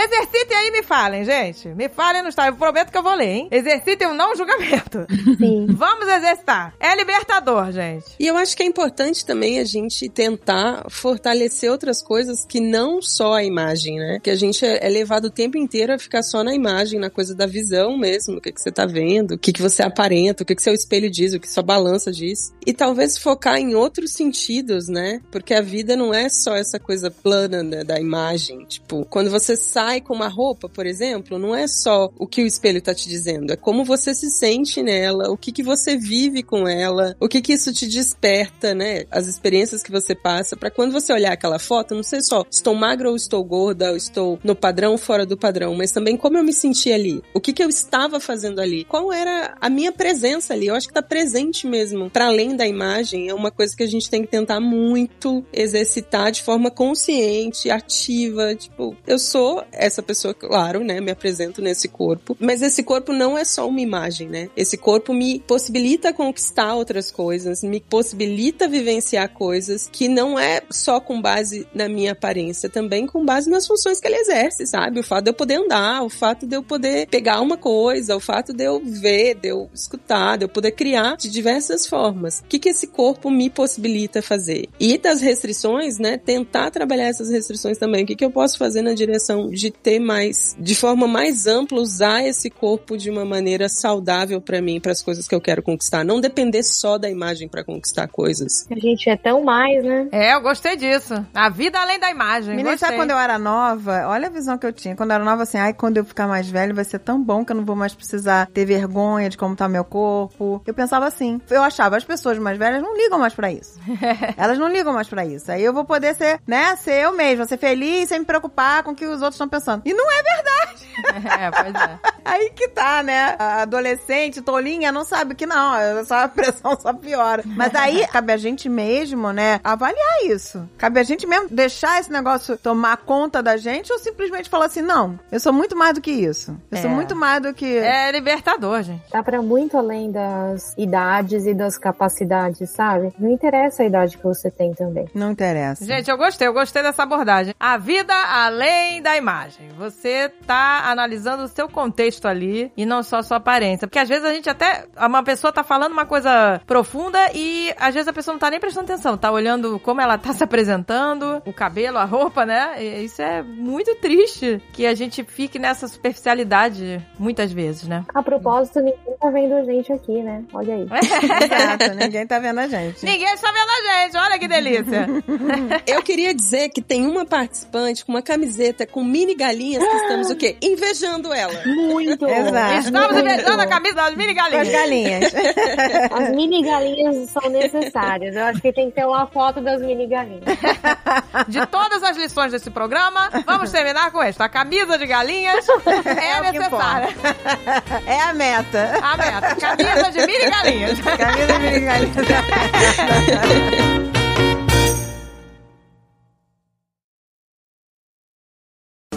Exercitem aí e me falem, gente. Me falem no Instagram. Eu prometo que eu vou ler, hein? Exercitem o não julgamento. Sim. Vamos exercitar. É libertador, gente. E eu acho que é importante também a gente tentar fortalecer outras coisas que não só a imagem, né? Que a gente é é levado o tempo inteiro a ficar só na imagem, na coisa da visão mesmo, o que, que você tá vendo, o que, que você aparenta, o que, que seu espelho diz, o que sua balança diz. E talvez focar em outros sentidos, né? Porque a vida não é só essa coisa plana né, da imagem. Tipo, quando você sai com uma roupa, por exemplo, não é só o que o espelho tá te dizendo, é como você se sente nela, o que, que você vive com ela, o que, que isso te desperta, né? As experiências que você passa, pra quando você olhar aquela foto, não sei só estou magra ou estou gorda, ou estou no padrão fora do padrão, mas também como eu me senti ali, o que, que eu estava fazendo ali, qual era a minha presença ali. Eu acho que tá presente mesmo. Pra além da imagem, é uma coisa que a gente tem que tentar muito exercitar de forma consciente, ativa. Tipo, eu sou essa pessoa, claro, né? Me apresento nesse corpo, mas esse corpo não é só uma imagem, né? Esse corpo me possibilita conquistar outras coisas, me possibilita vivenciar coisas que não é só com base na minha aparência, também com base nas funções que ele exerce, sabe? O fato de eu poder andar, o fato de eu poder pegar uma coisa, o fato de eu ver, de eu escutar, de eu poder criar de diversas formas. O que, que esse corpo me possibilita fazer? E das restrições, né? Tentar trabalhar essas restrições também. O que, que eu posso fazer na direção de ter mais, de forma mais ampla, usar esse corpo de uma maneira saudável pra mim, para as coisas que eu quero conquistar. Não depender só da imagem pra conquistar coisas. A gente é tão mais, né? É, eu gostei disso. A vida além da imagem. Menina, sabe quando eu era nova? Olha a visão que eu tinha. Quando eu era nova, assim, ai, quando eu ficar mais velho vai ser tão bom que eu não vou mais precisar ter vergonha de como tá meu corpo. Eu pensava assim. Eu achava, as pessoas mais velhas não ligam mais pra isso. Elas não ligam mais pra isso. Aí eu vou poder ser, né, ser eu mesma, ser feliz sem me preocupar com o que os outros estão pensando. E não é verdade. É, pois é. Aí que tá, né? A adolescente, tolinha, não sabe que não. é Só a pressão só piora. Mas aí cabe a gente mesmo, né, avaliar isso. Cabe a gente mesmo deixar esse negócio tomar conta da gente ou simplesmente falar assim: não, eu sou muito mais do que isso. Eu sou É. muito mais do que. É libertador, gente. Tá pra muito além das idades e das capacidades, sabe? Não interessa a idade que você tem também. Não interessa. Gente, eu gostei, eu gostei dessa abordagem. A vida além da imagem. Você tá analisando o seu contexto ali e não só a sua aparência. Porque às vezes a gente até. Uma pessoa tá falando uma coisa profunda e às vezes a pessoa não tá nem prestando atenção. Tá olhando como ela tá se apresentando, o cabelo, a roupa, né? E isso é muito triste que a gente fique nessa superficialidade muitas vezes, né? A propósito, ninguém tá vendo a gente aqui, né? Olha aí. Exato, ninguém tá vendo a gente. Ninguém está vendo a gente, olha que delícia. Eu queria dizer que tem uma participante com uma camiseta com mini galinha galinhas que estamos o quê? Invejando ela. Muito. Exato. Estamos Muito. inventando a camisa das mini Com as galinhas. galinhas. As mini galinhas são necessárias. Eu acho que tem que ter uma foto das mini galinhas. De todas as lições desse programa, vamos terminar com esta. A camisa de galinhas é, É o que necessária. É a meta. A meta. Camisa de mini galinhas. Camisa de galinhas.